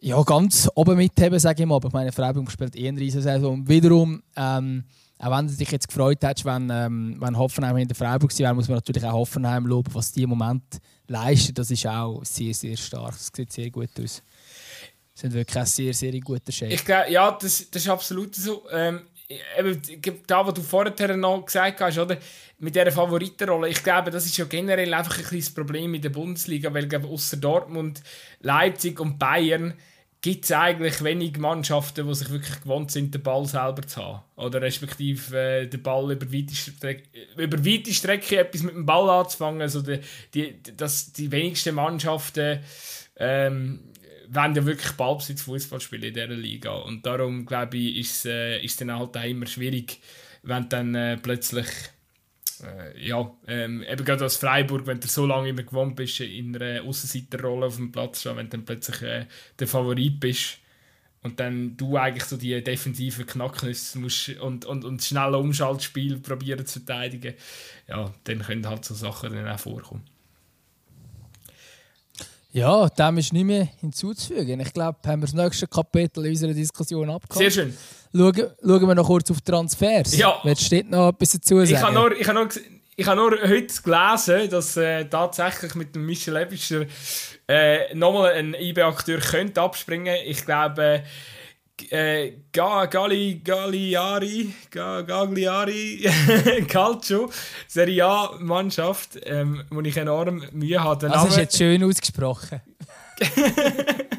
ja, ganz oben mitheben, sage ich mal. Aber ich meine, Freiburg spielt eh eine riesen Saison. Wiederum, ähm, auch wenn du dich jetzt gefreut hättest, wenn, ähm, wenn Hoffenheim in der Freiburg wäre, muss man natürlich auch Hoffenheim loben, was die im Moment leisten. Das ist auch sehr, sehr stark. Das sieht sehr gut aus. Das sind wirklich ein sehr, sehr guter Chef. Ich glaube, ja, das, das ist absolut so. Ähm, eben, da, was du vorher noch gesagt hast, oder? mit dieser Favoritenrolle, ich glaube, das ist ja generell einfach ein kleines Problem in der Bundesliga, weil außer Dortmund, Leipzig und Bayern gibt es eigentlich wenig Mannschaften, die sich wirklich gewohnt sind, den Ball selber zu haben. Oder respektive äh, den Ball über weite, Strecke, über weite Strecke etwas mit dem Ball anzufangen. Also die, die, das, die wenigsten Mannschaften ähm, wollen ja wirklich Ballbesitz Fußball spielen in dieser Liga. Und darum, glaube ich, ist es äh, dann halt auch immer schwierig, wenn dann äh, plötzlich äh, ja, ähm, eben gerade als Freiburg, wenn du so lange immer gewohnt bist, in einer Außenseiterrolle auf dem Platz stehen, wenn du dann plötzlich äh, der Favorit bist und dann du eigentlich so die defensiven Knacknüsse musst und, und, und schnelle Umschaltspiel probieren zu verteidigen, ja, dann können halt so Sachen dann auch vorkommen. Ja, dem ist nicht mehr hinzuzufügen. Ich glaube, haben wir das nächste Kapitel in unserer Diskussion abgehakt. Sehr schön. Schauen, schauen wir noch kurz auf Transfers. Ja. Willst du noch etwas dazu? Ich habe nur, ich habe nur, ich habe nur heute gelesen, dass äh, tatsächlich mit dem Michel Ebischer äh, nochmal ein IB-Akteur könnte abspringen. Ich glaube, äh, Gali, Gagliari, Gagliari, Calcio, Serie A-Mannschaft, ähm, wo ich enorm Mühe hatte. Das ist jetzt schön ausgesprochen.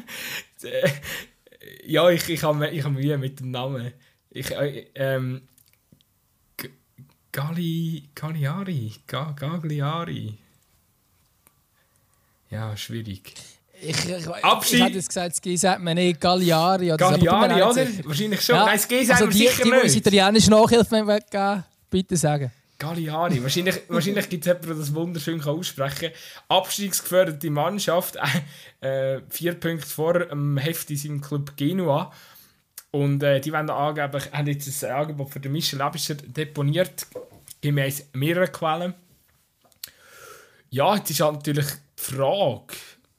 ja, ich, ich habe ich hab Mühe mit dem Namen. Ich, äh, ähm, Gali, Gagliari, Gagliari. Ja, schwierig. Ich, ich, Abschied. ich hätte jetzt gesagt, Ski sagt man nicht Galliari oder Galliari, oder? Wahrscheinlich schon. Ja. Nein, Ski sagt also die, sicher die, nicht. Die italienische Nachhilfe weggeben, bitte sagen. Galliari. Wahrscheinlich, wahrscheinlich gibt es jemanden, der das wunderschön aussprechen kann. Abstiegsgeförderte Mannschaft. Äh, vier Punkte vor dem Heft in seinem Club Genua. Und äh, die wollen angeblich, haben jetzt ein Angebot für den Michel Abischer deponiert, gemäß mehreren Quellen. Ja, jetzt ist halt natürlich die Frage,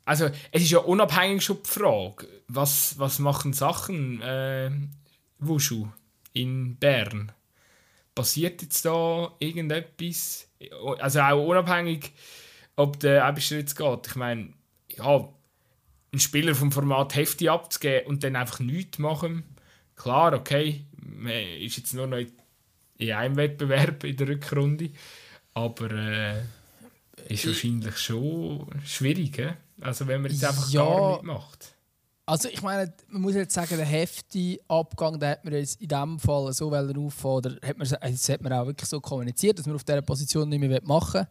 also es ist ja unabhängig schon die Frage, was, was machen Sachen äh, Wushu in Bern? Passiert jetzt da irgendetwas? Also auch unabhängig, ob der Abischer jetzt geht. Ich meine, ja, einen Spieler vom Format Hefti abzugeben und dann einfach nichts machen, klar, okay, man ist jetzt nur noch in einem Wettbewerb in der Rückrunde, aber äh, ist wahrscheinlich schon schwierig, he? also wenn man jetzt einfach ja, gar nichts macht. Also ich meine, man muss jetzt sagen, der heftige Abgang, den hat man jetzt in diesem Fall so auffahren, oder hat man, das hat man auch wirklich so kommuniziert, dass man auf dieser Position nicht mehr machen will,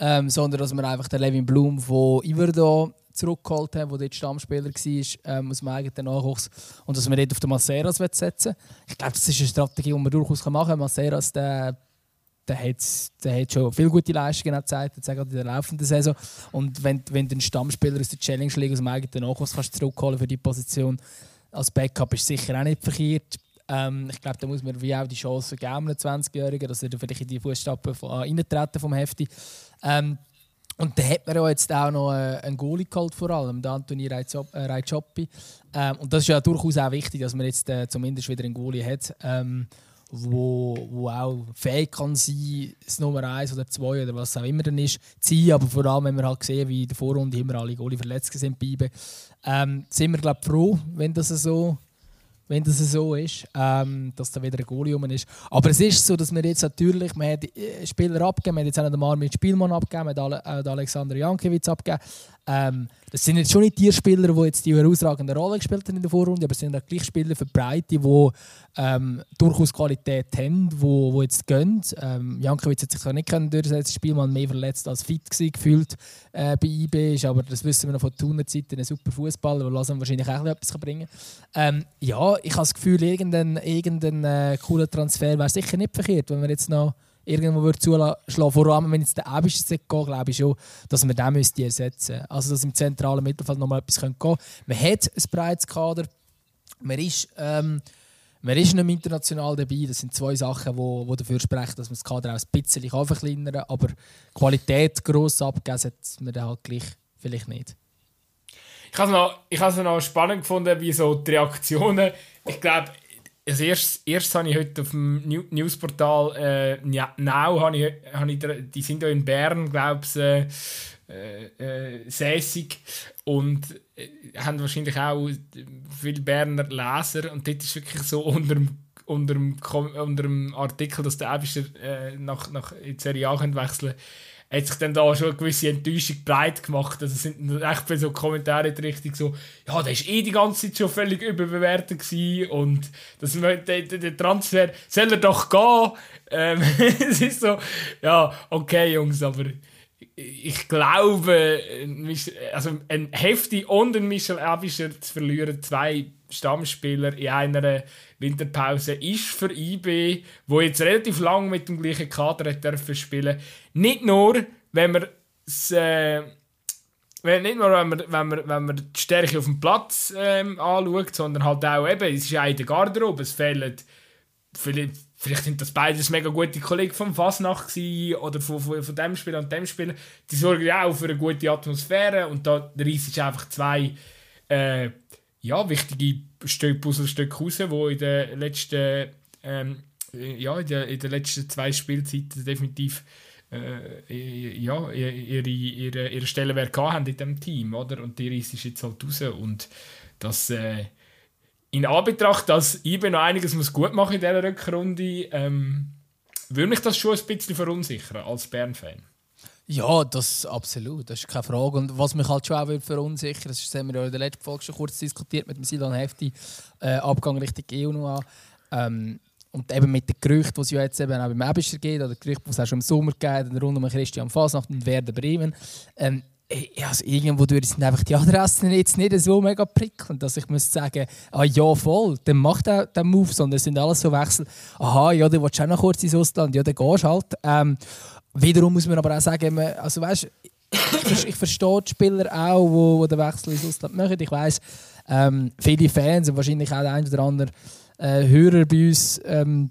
ähm, sondern dass man einfach den Levin Blum von Iverdo zurückgeholt haben, der dort Stammspieler war ähm, aus dem eigenen Nachwuchs und dass man dort auf den Maceras setzen will. Ich glaube, das ist eine Strategie, die man durchaus machen kann. Maceras, der, der, hat, der hat schon viele gute Leistungen gezeigt, in der laufenden Saison. Und wenn, wenn du einen Stammspieler aus der Challenge League aus dem eigenen Nachwuchs kannst zurückholen für die Position als Backup, ist sicher auch nicht verkehrt. Ähm, ich glaube, da muss man wie auch die Chance geben, einem 20-Jährigen, dass er vielleicht in die Fußstapfen äh, vom Hefti. Ähm, und da hat man ja jetzt auch noch äh, einen Goalie geholt, vor allem, der Antoni Raichoppi. Ähm, und das ist ja durchaus auch wichtig, dass man jetzt äh, zumindest wieder einen Goalie hat, ähm, wo, wo auch fähig kann sein, das Nummer 1 oder 2 oder was auch immer dann ist, zu. Aber vor allem, wenn wir halt sehen, wie in der Vorrunde immer alle Goalie verletzt sind bei ähm, sind wir glaube froh, wenn das so wenn das so ist, ähm, dass da wieder ein Goalie rum ist. Aber es ist so, dass wir jetzt natürlich, wir haben äh, Spieler abgegeben, wir haben jetzt auch den Marmin Spielmann abgegeben, wir haben den Alexander Jankiewicz abgegeben. Ähm, das sind jetzt schon nicht die Spieler, die jetzt die herausragende Rolle gespielt haben in der Vorrunde, aber es sind auch gleich Spieler für die Breite, die ähm, durchaus Qualität haben, die wo, wo jetzt gehen. Ähm, Jankovic hat sich zwar nicht können durchsetzen, das Spielmann mehr verletzt als fit gewesen, gefühlt äh, bei IB ist, aber das wissen wir noch von Thuner Zeiten, ein super Fußballer, der Lausanne wahrscheinlich auch etwas bringen kann. Ähm, ja, ich habe das Gefühl, irgendein, irgendein äh, cooler Transfer wäre sicher nicht verkehrt, wenn wir jetzt noch irgendwo würde zulassen. Vor allem, wenn jetzt der Abisch geht, glaube ich schon, dass wir den müsste ersetzen müsste. Also, dass im zentralen Mittelfeld noch mal etwas gehen könnte. Man hat ein breites Kader. Man ist, ähm, man ist nicht international dabei. Das sind zwei Sachen, die wo, wo dafür sprechen, dass man das Kader auch ein bisschen verkleinern kann. Aber Qualität gross abgeben sollte man dann halt gleich vielleicht nicht. Ich habe es noch, noch spannend gefunden, wie so die Reaktionen. Ich glaube, als erstes, habe ich heute auf dem Newsportal äh, Now, habe ich, habe ich, die sind ja in Bern, glaube ich, äh, äh, sässig und äh, haben wahrscheinlich auch viele Berner Leser und dort ist wirklich so unter dem, unter dem, unter dem Artikel, dass der Ebischer äh, nach, nach in Serie A wechseln kann, hat sich dann da schon eine gewisse Enttäuschung breit gemacht. Also sind echt viele so Kommentare in die Richtung so, ja, der war eh die ganze Zeit schon völlig überbewertet gewesen und das, der, der Transfer soll er doch gehen. Ähm, es ist so, ja, okay Jungs, aber ich glaube, also ein Hefti und ein Michel Abischer zu verlieren, zwei Stammspieler in einer Winterpause, ist für IB, wo jetzt relativ lang mit dem gleichen Kader dürfen spielen, nicht nur, wenn man äh, nicht nur, wenn man, wenn, man, wenn man die Stärke auf dem Platz ähm, anschaut, sondern halt auch eben, es ist auch in der Garderobe, es fehlen vielleicht, vielleicht sind das beides mega gute Kollegen vom Fasnacht oder von, von, von dem Spieler und dem Spieler, die sorgen ja auch für eine gute Atmosphäre und da reißt einfach zwei äh, ja, wichtige Stück, Puzzlestücke raus, die in den letzten ähm, ja, in, der, in den letzten zwei Spielzeiten definitiv äh, ja, ihre, ihre, ihre Stellenwert haben in diesem Team, oder? Und die reißt jetzt halt raus und das äh, in Anbetracht, dass IBE noch einiges muss gut machen in dieser Rückrunde, ähm, würde mich das schon ein bisschen verunsichern als Bern-Fan. Ja, das absolut, das ist keine Frage. Und was mich halt schon auch verunsichern das haben wir ja in der letzten Folge schon kurz diskutiert mit dem Silan Hefti, äh, Abgang Richtung EU noch ähm, und eben mit den Gerüchten, die es ja jetzt eben auch beim Ebischer geht, oder Gerüchten, die es auch schon im Sommer geht, rund um Christian Fasnacht und Werder Bremen. Ähm, also irgendwo durch sind einfach die Adressen jetzt nicht so mega prickelnd, dass ich muss sagen, ah ja voll, dann macht er den Move, sondern es sind alles so Wechsel. Aha, ja, du willst auch noch kurz ins Ausland, ja, dann gehst halt. Ähm, wiederum muss man aber auch sagen, also weißt, ich, verstehe die Spieler auch, wo, wo den Wechsel ins Ausland machen. Ich weiß, ähm, viele Fans und wahrscheinlich auch der ein oder andere äh, Hörer bei uns ähm,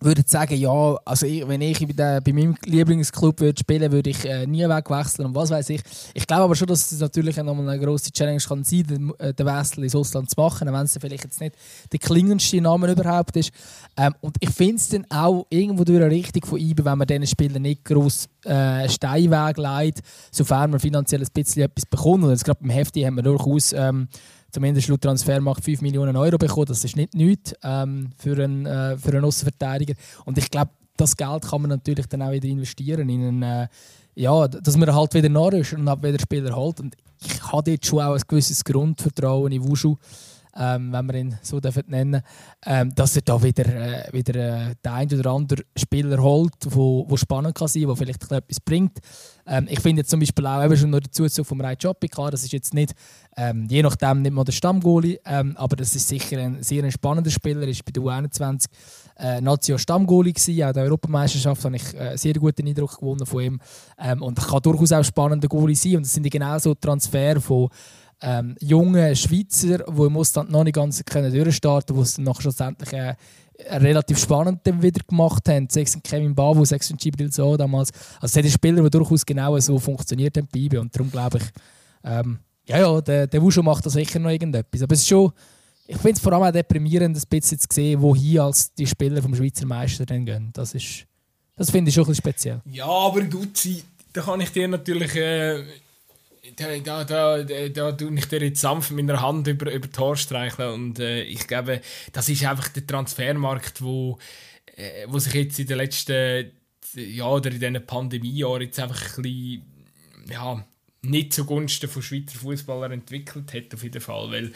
würde sagen, ja, also ich, wenn ich bei, bei meinem Lieblingsclub würde spielen würde, ich äh, nie wegwechseln und was weiß ich. Ich glaube aber schon, dass es natürlich nochmal eine grosse Challenge kann sein, den, äh, den Wechsel ins Ausland zu machen, wenn es vielleicht jetzt nicht der klingendste Name überhaupt ist. Ähm, und ich finde es dann auch irgendwo durch eine Richtung von IBE, wenn man diesen Spielern nicht gross äh, Steinweg leitet, sofern man finanziell ein bisschen etwas bekommt. Und jetzt gerade beim Hefti haben wir durchaus ähm, zumindest laut Transfermarkt 5 Millionen Euro bekommen. Das ist nicht nichts ähm, für einen, äh, einen Außenverteidiger. Und ich glaube, das Geld kann man natürlich dann auch wieder investieren in einen, äh, ja, dass man halt wieder nachrüstet und wieder Spieler holt. Und ich habe jetzt schon auch ein gewisses Grundvertrauen in Wushu ähm, wenn wir ihn so dürfen nennen ähm, dass er da wieder, äh, wieder äh, den einen oder anderen Spieler holt, wo, wo spannend kann sein, wo vielleicht etwas bringt. Ähm, ich finde zum Beispiel auch eben schon noch der Zuzug vom Rai Choppi, klar, das ist jetzt nicht, ähm, je nachdem nicht mal der Stammgoalie, ähm, aber das ist sicher ein sehr ein spannender Spieler, ist bei der U21 äh, Nazio Stammgoalie gewesen, auch der Europameisterschaft habe ich äh, sehr guten Eindruck gewonnen von ihm ähm, und kann durchaus auch spannender Goalie sein und das sind genau so Transfer von ähm, junge Schweizer, die im Ausland noch nicht ganz können durchstarten können, die es dann schlussendlich äh, relativ spannend wieder gemacht haben. Sechs Kevin Babu, sechs Gibril So damals. Also sind Spieler, die durchaus genau so funktioniert haben bei und darum glaube ich, ähm, ja, ja, der, der Wushu macht da sicher noch irgendetwas. Aber es ist schon, ich finde es vor allem auch deprimierend, ein bisschen zu sehen, wohin als die Spieler vom Schweizer Meister dann gehen. Das ist, das finde ich schon ein bisschen speziell. Ja, aber Duzi, da kann ich dir natürlich äh, da, da, da, tue ich dir jetzt sanft mit meiner Hand über, über Tor streicheln und äh, ich glaube, das ist einfach der Transfermarkt, wo, äh, wo sich jetzt in den letzten Jahren oder in diesen Pandemiejahren jetzt einfach ein bisschen, ja, nicht zugunsten von Schweizer Fußballern entwickelt hat auf jeden Fall, weil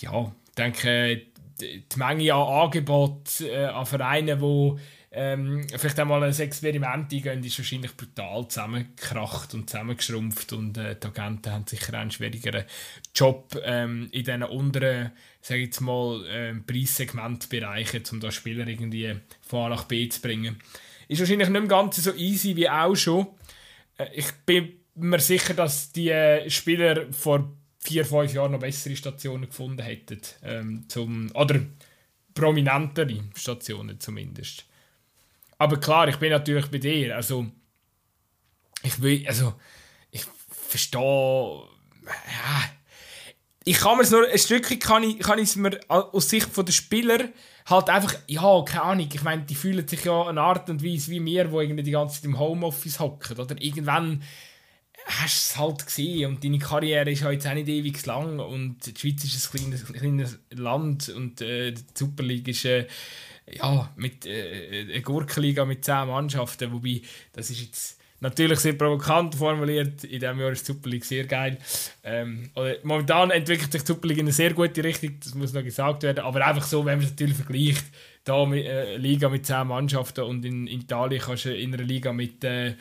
ja, ich denke, die Menge an Angebot äh, an Vereinen, die ähm, vielleicht einmal ein Experiment eingehen, ist wahrscheinlich brutal zusammengekracht und zusammengeschrumpft und äh, die Agenten haben sicher einen schwierigeren Job ähm, in diesen unteren, sage ich jetzt mal, äh, Preissegmentbereichen, um da Spieler irgendwie von A nach B zu bringen. Ist wahrscheinlich nicht ganz so easy wie auch schon. Äh, ich bin mir sicher, dass die äh, Spieler vor vier, fünf Jahren noch bessere Stationen gefunden hätten. Ähm, zum, oder prominentere Stationen zumindest. Aber klar, ich bin natürlich bei dir. Also, ich will, also, ich verstehe, ja, ich kann mir es nur, ein Stückchen kann ich, kann ich es mir aus Sicht der Spieler halt einfach, ja, keine Ahnung, ich meine, die fühlen sich ja eine Art und Weise wie wir, wo irgendwie die ganze Zeit im Homeoffice hocken, oder? Irgendwann hast du es halt gesehen und deine Karriere ist halt jetzt auch nicht ewig lang und die Schweiz ist ein kleines, kleines Land und äh, die Super League ist äh, ja, mit äh, eine Gurkenliga mit 10 Mannschaften, wobei das ist jetzt natürlich sehr provokant formuliert, in diesem Jahr ist die Super League sehr geil. Ähm, momentan entwickelt sich die Super League in eine sehr gute Richtung, das muss noch gesagt werden, aber einfach so, wenn man es natürlich vergleicht, da mit äh, Liga mit 10 Mannschaften und in, in, Italien kannst du in einer Liga mit äh,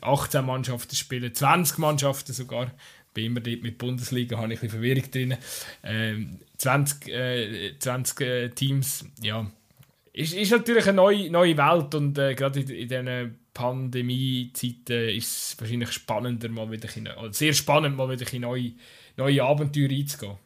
18 äh, Mannschaften spielen, 20 Mannschaften sogar. Bin immer dort mit Bundesliga, habe ich ein bisschen Verwirrung drin. Ähm, 20, äh, 20 äh, Teams, ja. Ist, ist natürlich eine neue, neue Welt und äh, gerade in, in diesen Pandemie-Zeiten ist es wahrscheinlich spannender, mal wieder in, oder sehr spannend, mal wieder in neue, neue Abenteuer einzugehen.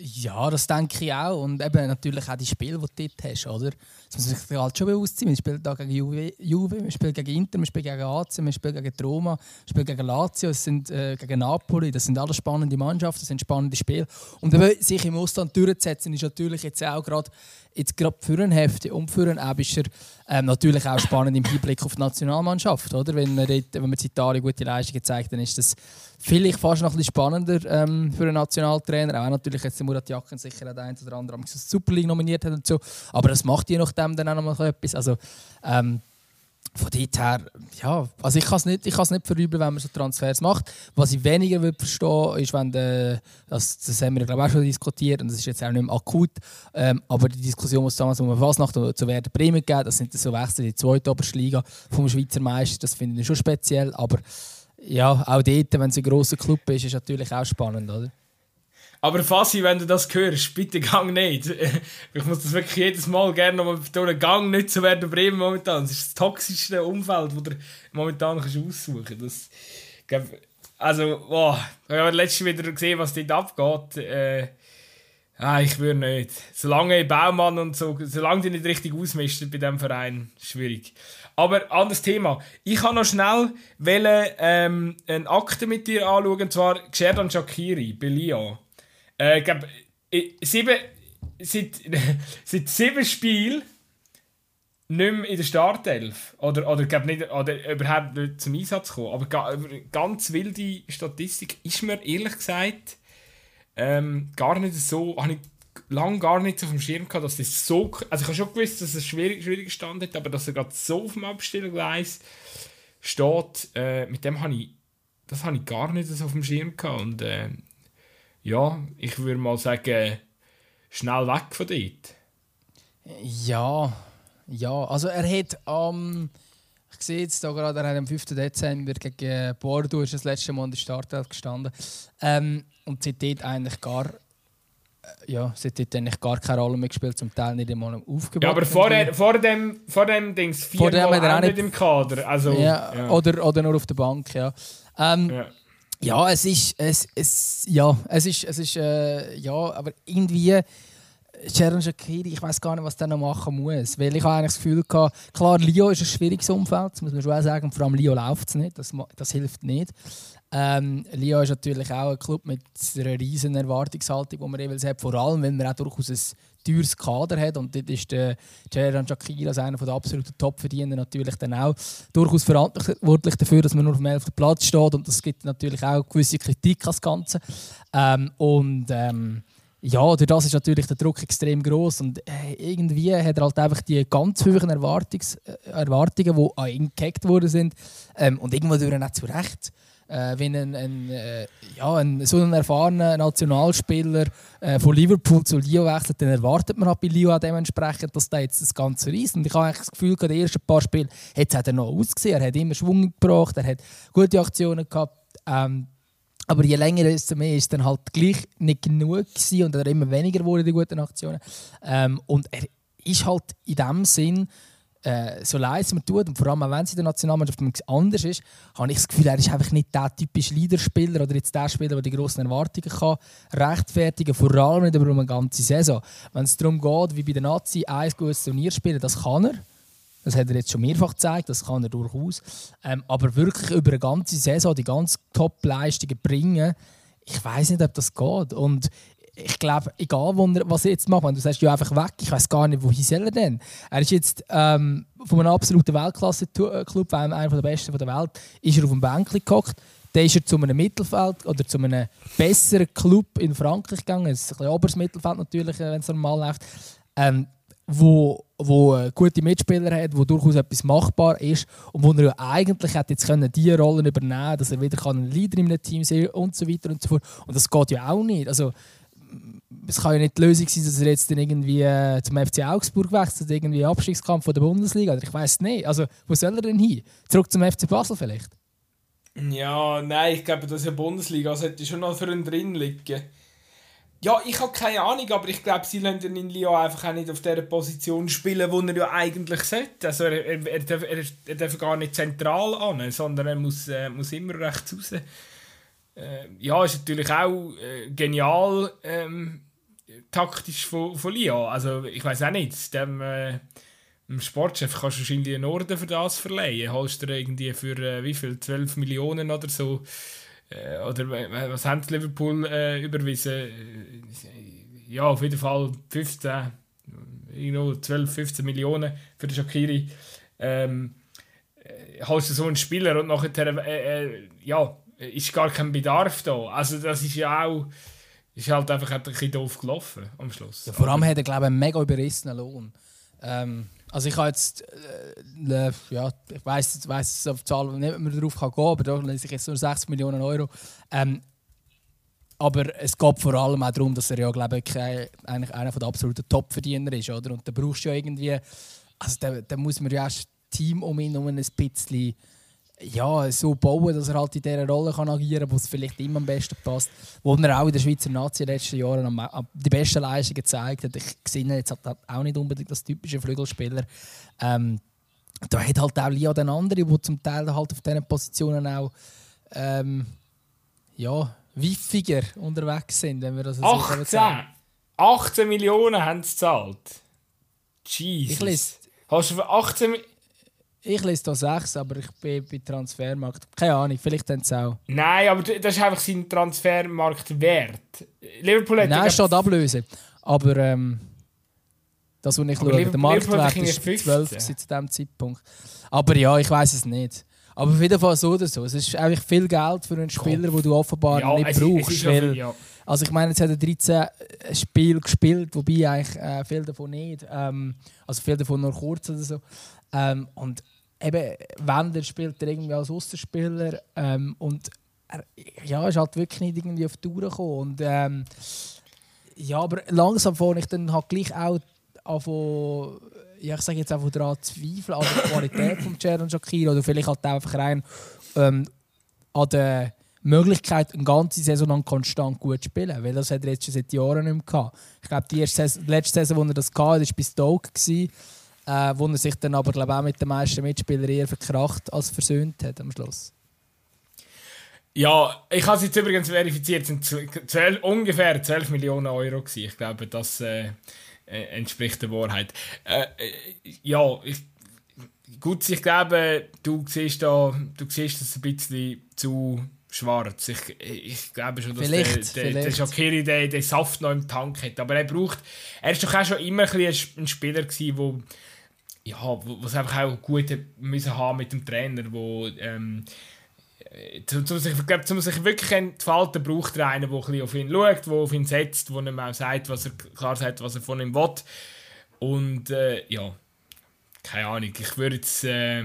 Ja, das denke ich auch. Und eben natürlich auch die Spiele, die du dort hast, oder? Das muss sich halt schon bewusst sein. Man spielt da gegen Juve, Juve, man spielt gegen Inter, man spielt gegen AC, man spielt gegen Roma, man spielt gegen Lazio, es sind, äh, gegen Napoli. Das sind alles spannende Mannschaften, das sind spannende Spiele. Und eben, sich im Ausland durchzusetzen, ist natürlich jetzt auch gerade jetzt gerade für einen Hefti und für einen Ebischer ähm, natürlich auch spannend im Hinblick auf die Nationalmannschaft. Oder? Wenn man, dort, wenn man Italien gute Leistungen zeigt, dann ist das vielleicht fast noch ein spannender ähm, für einen Nationaltrainer. Auch natürlich jetzt der Murat Jakin sicher auch der ein oder andere Super League nominiert hat und so. Aber das macht je nachdem dann auch noch mal etwas. Also, ähm, von dort her, ja, also ich kann es nicht, nicht verübeln, wenn man so Transfers macht. Was ich weniger würde verstehen ist, wenn der, das, das haben wir glaube ich auch schon diskutiert und das ist jetzt auch nicht mehr akut, ähm, aber die Diskussion, es damals um Fasnacht zu Werder Bremen gegeben das sind so Wechsel in die zweite Oberste Liga vom Schweizer Meister, das finde ich schon speziell, aber ja, auch dort, wenn es ein grosser Club ist, ist natürlich auch spannend, oder? Aber Fassi, wenn du das hörst, bitte gang nicht. Ich muss das wirklich jedes Mal gerne noch mal betonen. Gang nicht zu werden Bremen momentan. Das ist das toxischste Umfeld, das du momentan kannst aussuchen kannst. Also, wow. Ich habe letztens wieder gesehen, was dort abgeht. Äh, ah, ich würde nicht. Solange Baumann und so, solange die nicht richtig ausmisten bei diesem Verein, schwierig. Aber anderes Thema. Ich habe noch schnell wollen, ähm, eine Akte mit dir anschauen, und zwar Gerdan Shakiri Lyon. Äh, ich glaube, sieben, seit, seit sieben Spielen nicht mehr in der Startelf. Oder, oder, glaub nicht, oder überhaupt nicht zum Einsatz kommen. Aber ganz wilde Statistik ist mir ehrlich gesagt ähm, gar nicht so. Habe ich lange gar nicht auf dem Schirm gehabt, dass das so. Also ich habe schon gewusst, dass es schwierig, schwierig stand hat, aber dass er gerade so auf dem Abstellgleis steht, äh, mit dem habe ich. Das habe ich gar nicht so auf dem Schirm gehabt. Und äh, ja, ich würde mal sagen, schnell weg von dort. Ja, ja, also er hat am, ähm, ich sehe jetzt da gerade, er hat am 5. Dezember gegen Bordeaux ist das letzte Mal in der Startelf gestanden ähm, und seitdem eigentlich gar äh, ja, seitdem eigentlich gar keine Rolle mehr gespielt, zum Teil nicht einmal aufgebaut. Ja, aber vor, vor dem, vor dem Dings viermal auch nicht im Kader. Also, ja, ja. Oder, oder nur auf der Bank, ja. Ähm, ja. Ja, es ist, es, es, ja, es ist, es ist, äh, ja, aber irgendwie, Sharon Shakiri, ich weiß gar nicht, was der noch machen muss. Weil ich habe eigentlich das Gefühl gehabt, klar, Lio ist ein schwieriges Umfeld, das muss man schon auch sagen, vor allem Lio läuft es nicht, das, das hilft nicht. Ähm, Lyon ist natürlich auch ein Club mit einer riesen Erwartungshaltung, die man jeweils hat, vor allem, wenn man auch durchaus ein teures Kader hat und dort ist der Jeran Shakir als einer der absoluten Top-Verdiener natürlich dann auch durchaus verantwortlich dafür, dass man nur auf dem 11. Platz steht und das gibt natürlich auch gewisse Kritik als Ganze. Ähm, und ähm, ja, durch das ist natürlich der Druck extrem groß und äh, irgendwie hat er halt einfach die ganz hohen Erwartungs äh, Erwartungen, die an ihn gehackt worden sind ähm, und irgendwo durch nicht zu Recht äh, wenn ein, ein, äh, ja, ein, so ein erfahrener Nationalspieler äh, von Liverpool zu Lyon wechselt, dann erwartet man halt bei Lyon dementsprechend, dass der jetzt das Ganze reißt. Und ich habe das Gefühl, in den ersten paar Spielen hat er noch ausgesehen. Er hat immer Schwung gebracht, er hat gute Aktionen gehabt. Ähm, aber je länger es mehr ist, dann halt gleich nicht genug und er immer weniger wurde die guten Aktionen. Ähm, und er ist halt in dem Sinn äh, so leise man tut, und vor allem auch wenn es in der Nationalmannschaft anders ist, habe ich das Gefühl, er ist einfach nicht der typische Leaderspieler oder jetzt der Spieler, der die grossen Erwartungen kann rechtfertigen vor allem nicht über eine ganze Saison. Wenn es darum geht, wie bei den Nazi ein gutes Turnier spielen, das kann er. Das hat er jetzt schon mehrfach gezeigt, das kann er durchaus. Ähm, aber wirklich über eine ganze Saison die ganz Top-Leistungen bringen, ich weiß nicht, ob das geht. Und ich glaube, egal was er jetzt macht, wenn du sagst, ja einfach weg, ich weiß gar nicht, wohin soll er denn? Er ist jetzt ähm, von einem absoluten Weltklasse-Club, einer der besten der Welt, ist er auf dem Bänkchen gehockt. Dann ist er zu einem Mittelfeld oder zu einem besseren Club in Frankreich gegangen. Es ist ein bisschen oberes Mittelfeld natürlich, äh, wenn es normal läuft. Ähm, wo, wo äh, gute Mitspieler hat, wo durchaus etwas machbar ist und wo er ja eigentlich hätte jetzt können die Rollen übernehmen, dass er wieder ein Leader in einem Team sein und so weiter und so fort. Und das geht ja auch nicht. Also es kann ja nicht die Lösung sein, dass er jetzt dann irgendwie äh, zum FC Augsburg wechselt, irgendwie Abstiegskampf der Bundesliga. Oder ich weiß nicht. Also, wo soll er denn hin? Zurück zum FC Basel vielleicht? Ja, nein, ich glaube, das ist ja Bundesliga. sollte schon noch für ihn drin liegen. Ja, ich habe keine Ahnung, aber ich glaube, sie lassen ihn in Lyon einfach auch nicht auf der Position spielen, wo er ja eigentlich sollte. Also er, er, er, darf, er, er darf gar nicht zentral an, sondern er muss, äh, muss immer rechts raus. Äh, ja, ist natürlich auch äh, genial ähm, taktisch von, von Lyon. Also ich weiß auch nicht, dem, äh, dem Sportchef kannst du wahrscheinlich einen Orden für das verleihen. Holst du irgendwie für äh, wie viel? 12 Millionen oder so? Äh, oder was haben Liverpool äh, überwiesen? Äh, ja, auf jeden Fall 15, irgendwo 12, 15 Millionen für den Shakiri. Ähm, äh, holst du so einen Spieler und nachher, äh, ja, ist gar kein Bedarf da. Also das ist ja auch Ist halt einfach ein bisschen doof gelaufen am Schluss. Ja, vor allem hat er, glaube ich, einen mega überrissenen Lohn. Ähm, also ich habe jetzt, äh, ja, ich weiß weiss auf die Zahl nicht mehr darauf kann gehen, aber da lese ich jetzt nur 60 Millionen Euro. Ähm, aber es geht vor allem auch darum, dass er ja, glaube ich, eigentlich einer der absoluten Top-Verdiener ist, oder? Und da brauchst du ja irgendwie, also da, da muss man ja erst Team um ihn um ein bisschen ja, so bauen, dass er halt in dieser Rolle kann agieren kann, wo es vielleicht ihm am besten passt. Wo er auch in der Schweizer Nazi in den letzten Jahren am, am, die besten Leistungen gezeigt hat. Ich sehe jetzt halt auch nicht unbedingt das typische Flügelspieler. Ähm, da hat halt auch Lia den anderen, die zum Teil halt auf diesen Positionen auch ähm, ja, wiffiger unterwegs sind, wenn wir das so 18! 18 Millionen haben sie gezahlt. Jesus. Hast du für 18 Millionen... Ich lese da 6, aber ich bin bei Transfermarkt. Keine Ahnung, vielleicht sie auch. Nein, aber das ist einfach sein Transfermarktwert. Liverpool hat. Nein, steht ablösen. Aber ähm, das, was ich aber schaue, der Marktwert ist 12 seit diesem Zeitpunkt. Aber ja, ich weiß es nicht. Aber auf jeden Fall so oder so. Es ist eigentlich viel Geld für einen Spieler, den du offenbar ja, nicht es, brauchst. Es viel, ja. Also ich meine, jetzt hat er 13 Spiele gespielt, wobei eigentlich äh, viel davon nicht. Ähm, also viel davon nur kurz oder so. Ähm, und eben, Wender spielt er irgendwie als Außenspieler ähm, und er ja, ist halt wirklich nicht irgendwie auf die Tour gekommen. Und, ähm, ja, aber langsam fange ich dann halt gleich auch an ja, ich sage jetzt einfach daran zweifeln an der Qualität von Jaron Shakir oder vielleicht halt einfach rein ähm, an der Möglichkeit, eine ganze Saison lang konstant gut zu spielen. Weil das hat er jetzt schon seit Jahren nicht mehr gehabt. Ich glaube, die erste letzte Saison, wo er das hatte, war bei Stoke. Äh, wo er sich dann aber glaub, auch mit den meisten Mitspielern eher verkracht als versöhnt hat am Schluss. Ja, ich habe es jetzt übrigens verifiziert, es sind 12, ungefähr 12 Millionen Euro gewesen. Ich glaube, das äh, äh, entspricht der Wahrheit. Äh, äh, ja, ich, gut, ich glaube, du siehst, da, du siehst das ein bisschen zu schwarz. Ich, ich glaube schon, dass vielleicht, der, der, der Shakiri den, den Saft noch im Tank hat. Aber er braucht, er ist doch auch schon immer ein, ein Spieler gewesen, der ja, was einfach auch gut müssen haben mit dem Trainer, wo ähm, zum, zum, sich, sich wirklich entfalten, braucht er einen, der auf ihn schaut, der auf ihn setzt, der ihm auch sagt, was er, klar sagt, was er von ihm will. Und äh, ja, keine Ahnung, ich würde jetzt äh,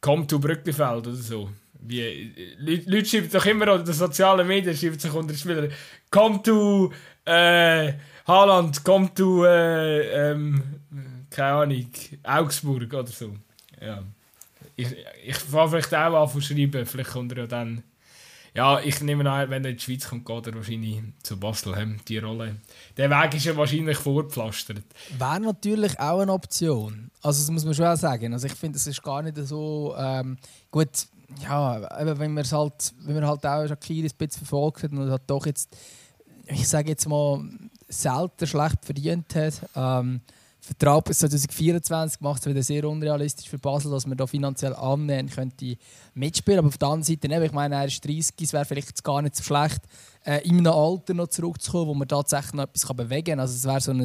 «Komm to Brücklifeld» oder so. Wie, Leute, Leute schreiben doch immer an den sozialen Medien, schreiben sich unter den Spielern «Komm to äh, Haaland, komm to äh, ähm, keine Ahnung, Augsburg oder so. Ja. Ich, ich fange vielleicht auch an zu schreiben, vielleicht kommt er ja dann... Ja, ich nehme an, wenn er in die Schweiz kommt, geht er wahrscheinlich zu Basel, die Rolle. Der Weg ist ja wahrscheinlich vorgepflastert. Wäre natürlich auch eine Option. Also das muss man schon auch sagen. Also ich finde, es ist gar nicht so... Ähm, gut, ja, wenn man halt, wenn man halt auch Shakiri ein bisschen verfolgt hat und hat doch jetzt, ich sage jetzt mal, selten schlecht verdient hat, ähm, Vertrag bis 2024 macht es wieder sehr unrealistisch für Basel, dass man da finanziell annähernd könnte mitspielen. Aber auf der anderen Seite, ich meine, er ist 30, es wäre vielleicht gar nicht so schlecht, äh, in einem Alter noch zurückzukommen, wo man tatsächlich noch etwas bewegen kann. Also es wäre so ein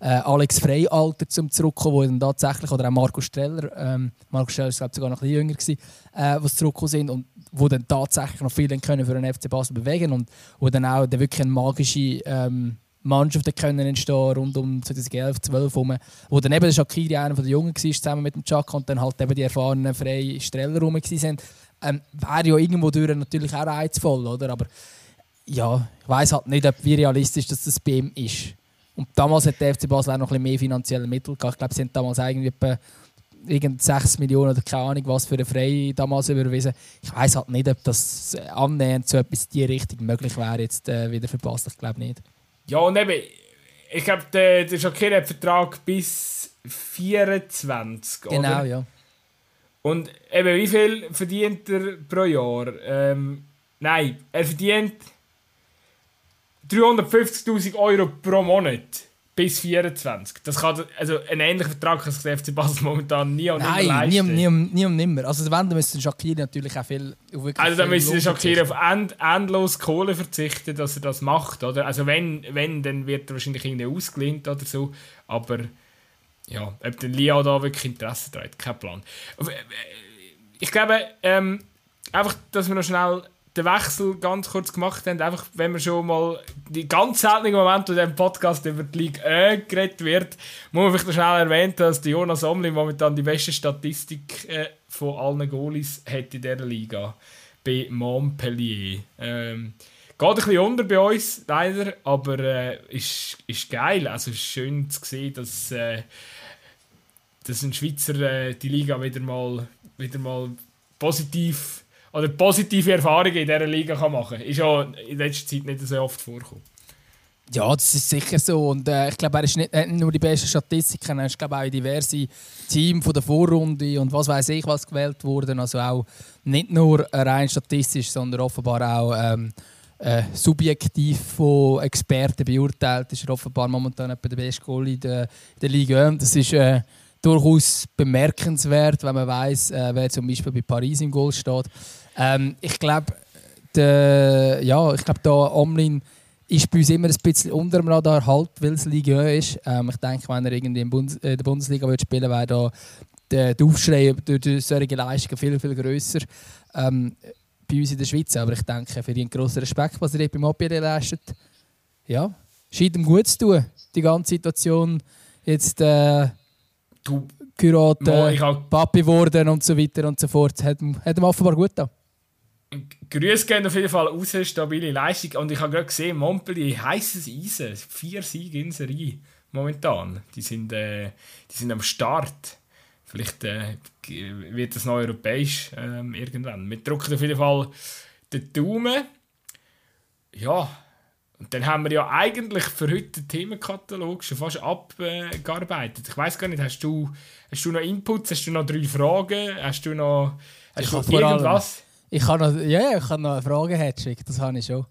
äh, Alex Frey-Alter zum Zurückkommen, wo dann tatsächlich, oder auch Marco Streller, ähm, Marco Streller ist sogar noch ein bisschen jünger gewesen, äh, was zurückgekommen sind und wo dann tatsächlich noch viel können für den FC Basel bewegen und wo dann auch der wirklich eine magische ähm, Mannschaften können entstehen rund um 2011, 12 herum, wo dann eben der Shakiri einer der Jungen war, zusammen mit dem Chaka und dann halt eben die erfahrenen freien Streller rum waren. Ähm, Wäre ja irgendwo durch natürlich auch reizvoll, oder? Aber ja, ich weiß halt nicht, ob wie realistisch dass das bei ihm ist. Und damals hat der FC Basel auch noch ein mehr finanzielle Mittel gehabt. Ich glaube, sie haben damals irgendwie irgend 6 Millionen oder keine Ahnung was für eine Freie damals überwiesen. Ich weiß halt nicht, ob das annähernd so etwas in die Richtung möglich wäre jetzt äh, wieder Basel. Ich glaube nicht. Ja, und eben, ich glaube, der, der Shakira hat Vertrag bis 24, Genau, oder? ja. Und eben, wie viel verdient er pro Jahr? Ähm, nein, er verdient 350.000 Euro pro Monat bis 24. Das kann, also ein ähnlicher Vertrag kann sich der FC Basel momentan nie und Nein, nimmer leisten. Nein, nie, nie, nie und nimmer. Also wenn, dann müsste Shakiri natürlich auch viel... Also dann müsste Shakiri auf end, endlos Kohle verzichten, dass er das macht, oder? Also wenn, wenn dann wird er wahrscheinlich irgendwie ausgelehnt oder so, aber ja, ob der Lia da wirklich Interesse trägt, kein Plan. Ich glaube, ähm, einfach, dass wir noch schnell den Wechsel ganz kurz gemacht haben, einfach, wenn wir schon mal die ganz seltenen Momente, in diesem Podcast über die Liga äh, geredet wird, muss man vielleicht noch schnell erwähnen, dass die Jonas Omlin momentan die beste Statistik äh, von allen Goalies hat in dieser Liga. Bei Montpellier. Ähm, geht ein bisschen unter bei uns, leider, aber äh, ist, ist geil. Also ist schön zu sehen, dass, äh, dass ein Schweizer äh, die Liga wieder mal, wieder mal positiv oder positive Erfahrungen in dieser Liga kann machen kann. Ist ja in letzter Zeit nicht so oft vorgekommen. Ja, das ist sicher so. Und äh, ich glaube, er ist nicht, nur die besten Statistiken, er ist glaube auch diverse Teams von der Vorrunde und was weiß ich, was gewählt wurden. Also auch nicht nur rein statistisch, sondern offenbar auch ähm, äh, subjektiv von Experten beurteilt. Ist er offenbar momentan etwa der beste Goal in der, in der Liga. Das ist äh, durchaus bemerkenswert, wenn man weiß, äh, wer zum Beispiel bei Paris im Goal steht. Ähm, ich glaube, ja, ich glaube, da Omlin ist bei uns immer ein bisschen unter dem Radar halt, weil es Liga ist. Ähm, ich denke, wenn er irgendwie in, Bundes in der Bundesliga würde spielen wäre da der, Aufschrei durch solche Leistungen viel, viel grösser ähm, bei uns in der Schweiz. Aber ich denke, für ihn grossen Respekt, was er beim APD leistet. Ja, scheint ihm gut zu tun, die ganze Situation. Jetzt äh, du, Kurate, Papi geworden und so weiter und so fort. Hat, hat ihm offenbar gut getan. Grüße gehen auf jeden Fall raus, stabile Leistung. Und ich habe gerade gesehen, Montpellier, heißes Eisen, vier Siege in Serie momentan. Die sind, äh, die sind am Start. Vielleicht äh, wird das neu europäisch äh, irgendwann. Wir drücken auf jeden Fall den Daumen. Ja, und dann haben wir ja eigentlich für heute den Themenkatalog schon fast abgearbeitet. Ich weiß gar nicht, hast du, hast du noch Inputs, hast du noch drei Fragen, hast du noch, hast du irgendwas? Ich kann noch, ja, ich kann noch eine Frage Hedwig, das habe ich schon.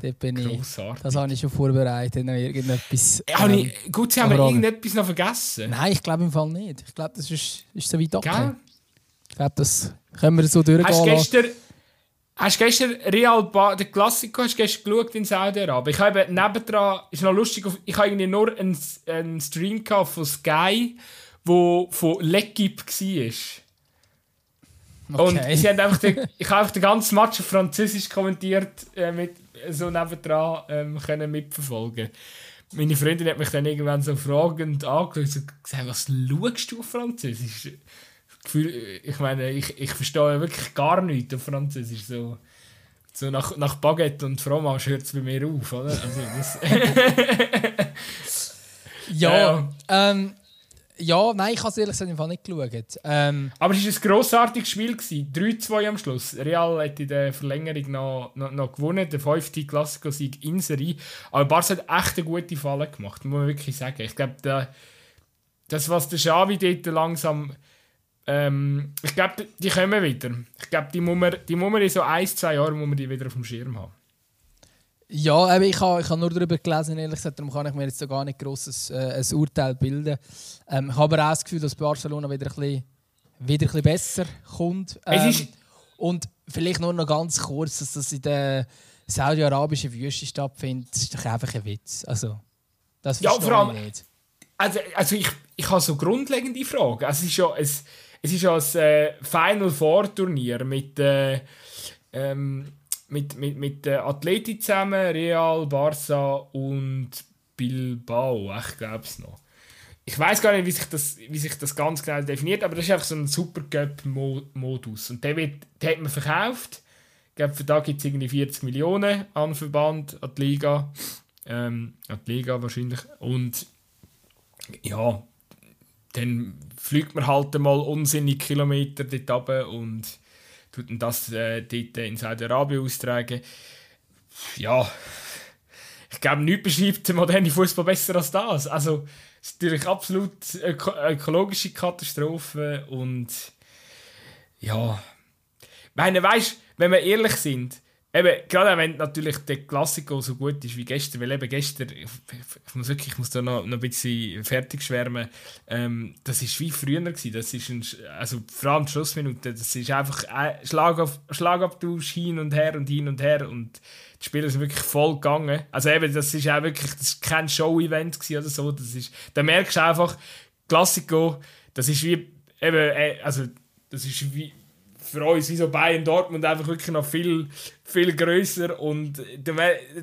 Dort bin ich, das habe ich schon vorbereitet. Noch irgendetwas, ähm, ich, gut, Sie haben wir irgendetwas noch vergessen? Nein, ich glaube im Fall nicht. Ich glaube, das ist, ist so weit okay. Ich glaube, das können wir so durchgehen Hast gestern, hast gestern Real ba den Klassiker hast gestern geschaut in Saudi-Arabien? Ich habe nebendran, ist noch lustig, ich habe irgendwie nur einen, einen Stream von Sky, wo von L'Equipe war. Okay. Und sie haben einfach den, ich habe einfach den ganzen Match auf Französisch kommentiert, äh, mit, so nebendran ähm, können mitverfolgen. Meine Freundin hat mich dann irgendwann so fragend angeschaut und gesagt, was schaust du auf Französisch? Gefühl, ich meine, ich, ich verstehe wirklich gar nichts auf Französisch. So, so nach, nach Baguette und Fromage hört es bei mir auf, oder? Also das ja, ähm, ja, nein, ich habe es ehrlich gesagt im nicht geschaut. Ähm, Aber es war ein grossartiges Spiel. 3-2 am Schluss. Real hat in der Verlängerung noch, noch, noch gewonnen, der fünfte Klassiker-Sieg in Serie. Aber Barca hat echt eine gute Falle gemacht, muss man wirklich sagen. Ich glaube, das, was der Xavi dort langsam... Ähm, ich glaube, die kommen wieder. Ich glaube, die muss man, die muss man in so ein, zwei Jahren wieder auf dem Schirm haben. Ja, ich habe ich ha nur darüber gelesen, ehrlich gesagt, darum kann ich mir jetzt so gar nicht grosses äh, ein Urteil bilden. Ähm, ich habe aber auch das Gefühl, dass Barcelona wieder ein bisschen, wieder ein bisschen besser kommt. Ähm, und vielleicht nur noch ganz kurz, dass das in der saudi-arabischen Wüste stattfindet, das ist doch einfach ein Witz. Also, das ja, vor allem, ich nicht. Also, also ich, ich habe so grundlegende Fragen. Also es ist ja ein, es ist ja ein äh, Final Four Turnier mit äh, ähm, mit, mit, mit der Atleti zusammen, Real, Barça und Bilbao, ich glaube es noch. Ich weiß gar nicht, wie sich, das, wie sich das ganz genau definiert, aber das ist einfach so ein Supercup-Modus. Und der, wird, der hat man verkauft. Ich glaube, für da gibt es irgendwie 40 Millionen an Verband, an die Liga. Ähm, an die Liga wahrscheinlich. Und ja, dann fliegt man halt mal unsinnige Kilometer dort runter und tut das äh, dort in Saudi-Arabien austragen. Ja, ich glaube, nichts beschreibt den modernen Fußball besser als das. Also, es ist natürlich absolut öko ökologische Katastrophe und ja. Ich meine, weißt, wenn wir ehrlich sind, Eben, gerade wenn natürlich der Klassiker so gut ist wie gestern, weil eben gestern, ich, muss wirklich, ich muss da noch, noch ein bisschen fertig schwärmen, ähm, das ist wie früher gewesen, das ist ein, also vor allem die Schlussminute, das ist einfach ein Schlag auf, Schlagabtausch hin und her und hin und her und die Spieler sind wirklich voll gegangen. Also eben, das ist auch wirklich, das ist kein Show-Event oder so, das ist, da merkst du einfach, Klassiker, das ist wie, eben, äh, also, das ist wie, für uns wie so Bayern Dortmund einfach wirklich noch viel, viel grösser und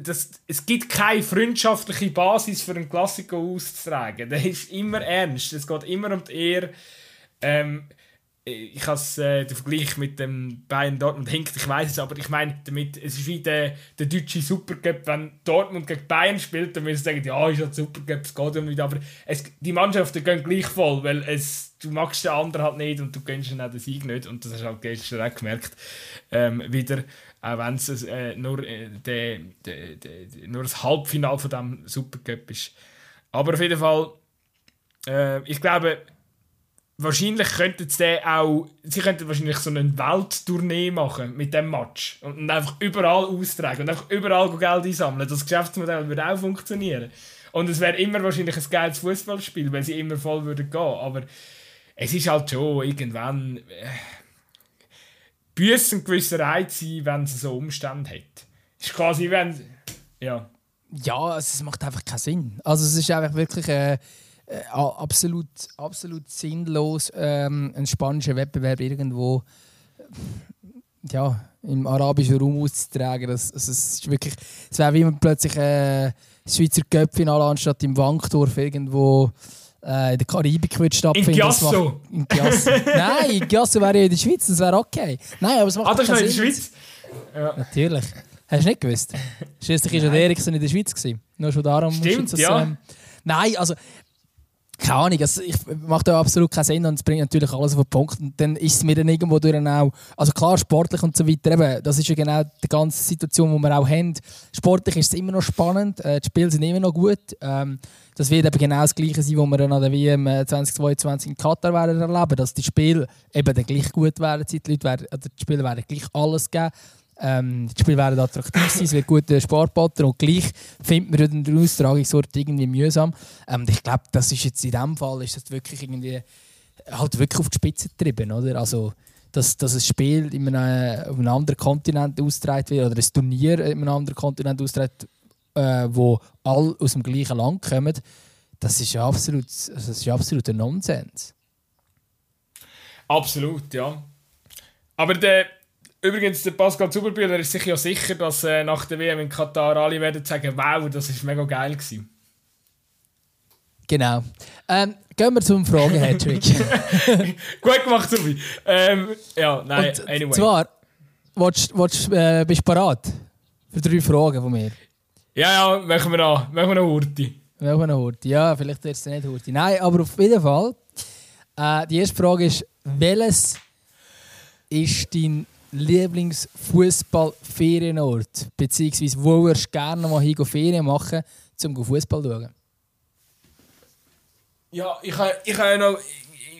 das, es gibt keine freundschaftliche Basis für einen Klassiker auszutragen. Der ist immer ernst, es geht immer um die Ehre. Ähm, ich habe äh, den Vergleich mit dem Bayern Dortmund hinkt, ich weiß es, aber ich meine damit, es ist wie der, der deutsche Supercup, wenn Dortmund gegen Bayern spielt, dann müssen sie sagen, ja, ist ja Supercup, es geht ja nicht, aber es, die Mannschaften gehen gleich voll, weil es, du magst den anderen halt nicht und du gönnst ihnen auch den Sieg nicht und das hast du halt gestern auch gemerkt, ähm, wieder, auch wenn es äh, nur, äh, de, de, de, nur das Halbfinale von diesem Supercup ist. Aber auf jeden Fall, äh, ich glaube, wahrscheinlich könnten sie auch, sie könnten wahrscheinlich so eine Welttournee machen mit dem Match und einfach überall austragen und einfach überall Geld einsammeln. Das Geschäftsmodell würde auch funktionieren. Und es wäre immer wahrscheinlich ein geiles Fußballspiel, weil sie immer voll würden gehen. Aber es ist halt schon irgendwann äh, büssen gewisser Reiz sein, wenn sie so Umstände hat. Es ist quasi, wenn ja. Ja, es macht einfach keinen Sinn. Also es ist einfach wirklich äh, äh, absolut, absolut sinnlos, ähm, einen spanischen Wettbewerb irgendwo äh, ja, im arabischen Raum auszutragen. Das, das, das ist wirklich, es wäre wie man plötzlich äh, das Schweizer Cup-Finale anstatt im Wankdorf irgendwo äh, in der Karibik wird stattfinden. In Giasso? In Giasso. Nein, in Giasso wäre ja in der Schweiz, das wäre okay. Nein, aber es macht ah, das ist noch in der Schweiz? Ja. Natürlich. Hast du nicht gewusst? Schließlich war ja Eriksen in der Schweiz. Gewesen. Nur schon darum Stimmt, das, ja. Ähm, nein, also keine Ahnung, also ich macht da absolut keinen Sinn und es bringt natürlich alles auf den Punkt. Und dann ist es mir dann irgendwo durch auch, also klar, sportlich und so weiter, eben, das ist ja genau die ganze Situation, die wir auch haben. Sportlich ist es immer noch spannend, äh, die Spiele sind immer noch gut. Ähm, das wird eben genau das Gleiche sein, was wir dann an der WM 2022 in Katar werden erleben, dass die Spiele eben dann gleich gut werden, die Leute werden, oder die Spiele werden gleich alles geben. Ähm, die Spiele werden attraktiv sein, es wird gute Sport boten und gleich findet man den Austragungsort irgendwie mühsam. Ähm, ich glaube, das ist jetzt in diesem Fall ist das wirklich irgendwie halt wirklich auf die Spitze getrieben, oder? Also, dass, dass ein Spiel in einem, auf einem anderen Kontinent ausgetragen wird oder ein Turnier in einem anderen Kontinent ausgetragen äh, wo alle aus dem gleichen Land kommen, das ist absolut, das ist absoluter Nonsens. Absolut, ja. Aber der Übrigens, der Pascal Zuberbühler ist sich ja sicher, dass äh, nach der WM in Katar alle werden sagen, wow, das ist mega geil gewesen. Genau. Ähm, gehen wir zum Fragen-Hattrick. Gut gemacht, Subi. Ähm, ja, nein, Und anyway. Zwar, willst, willst, äh, bist du bereit für drei Fragen von mir? Ja, ja, machen wir noch. Machen wir noch Hurti. Machen wir noch Hurti. Ja, vielleicht wird es nicht Hurti. Nein, aber auf jeden Fall. Äh, die erste Frage ist, welches ist dein Lieblingsfußball-Ferienort? Beziehungsweise wo würdest du gerne mal hin Ferien machen, um Fußball zu schauen? Ja, ich habe ich ha noch.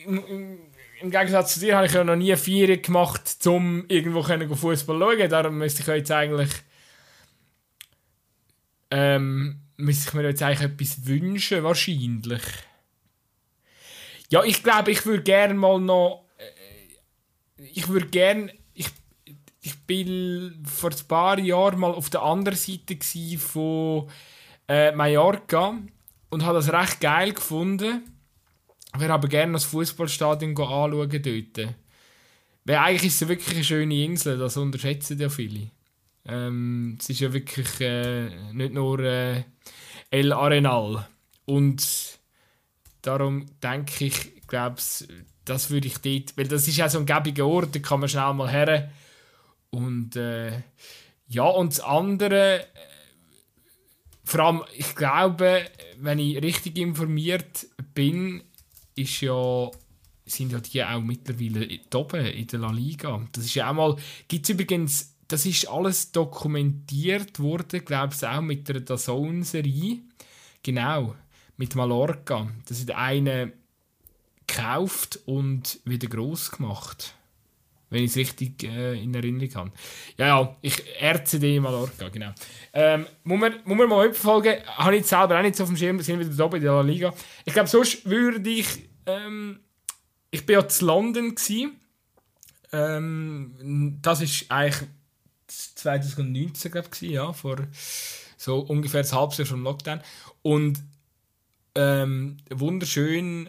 Im Gegensatz zu dir habe ich ja noch nie Ferien gemacht, um irgendwo Fußball zu schauen. Darum müsste ich jetzt eigentlich. Ähm, müsste ich mir jetzt eigentlich etwas wünschen, wahrscheinlich. Ja, ich glaube, ich würde gerne mal noch. Äh, ich würde gerne ich bin vor ein paar Jahren mal auf der anderen Seite von äh, Mallorca und habe das recht geil gefunden. Ich würde aber gerne das Fußballstadion anschauen dort. Weil eigentlich ist es wirklich eine schöne Insel, das unterschätzen ja viele. Ähm, es ist ja wirklich äh, nicht nur äh, El Arenal. Und darum denke ich, glaube das würde ich dort, weil das ist ja so ein gäbiger Ort, da kann man schnell mal her und äh, ja, und das andere, äh, vor allem, ich glaube, wenn ich richtig informiert bin, ist ja, sind ja die auch mittlerweile oben in der La Liga. Das ist ja auch mal, gibt es übrigens, das ist alles dokumentiert worden, glaube ich, auch mit der Dazone-Serie. Genau, mit Mallorca. Das ist eine gekauft und wieder groß gemacht wenn ich es richtig äh, in Erinnerung habe. Ja, ja, ich RCD Mallorca, genau. Ähm, muss, man, muss man mal verfolgen, habe ich selber auch nicht so auf dem Schirm, sind wieder da bei der La Liga. Ich glaube, sonst würde ich, ähm, ich bin ja zu London. Ähm, das ist eigentlich 2019, glaube ich, ja, vor so ungefähr ein halbes Jahr vom Lockdown. Und ähm, wunderschön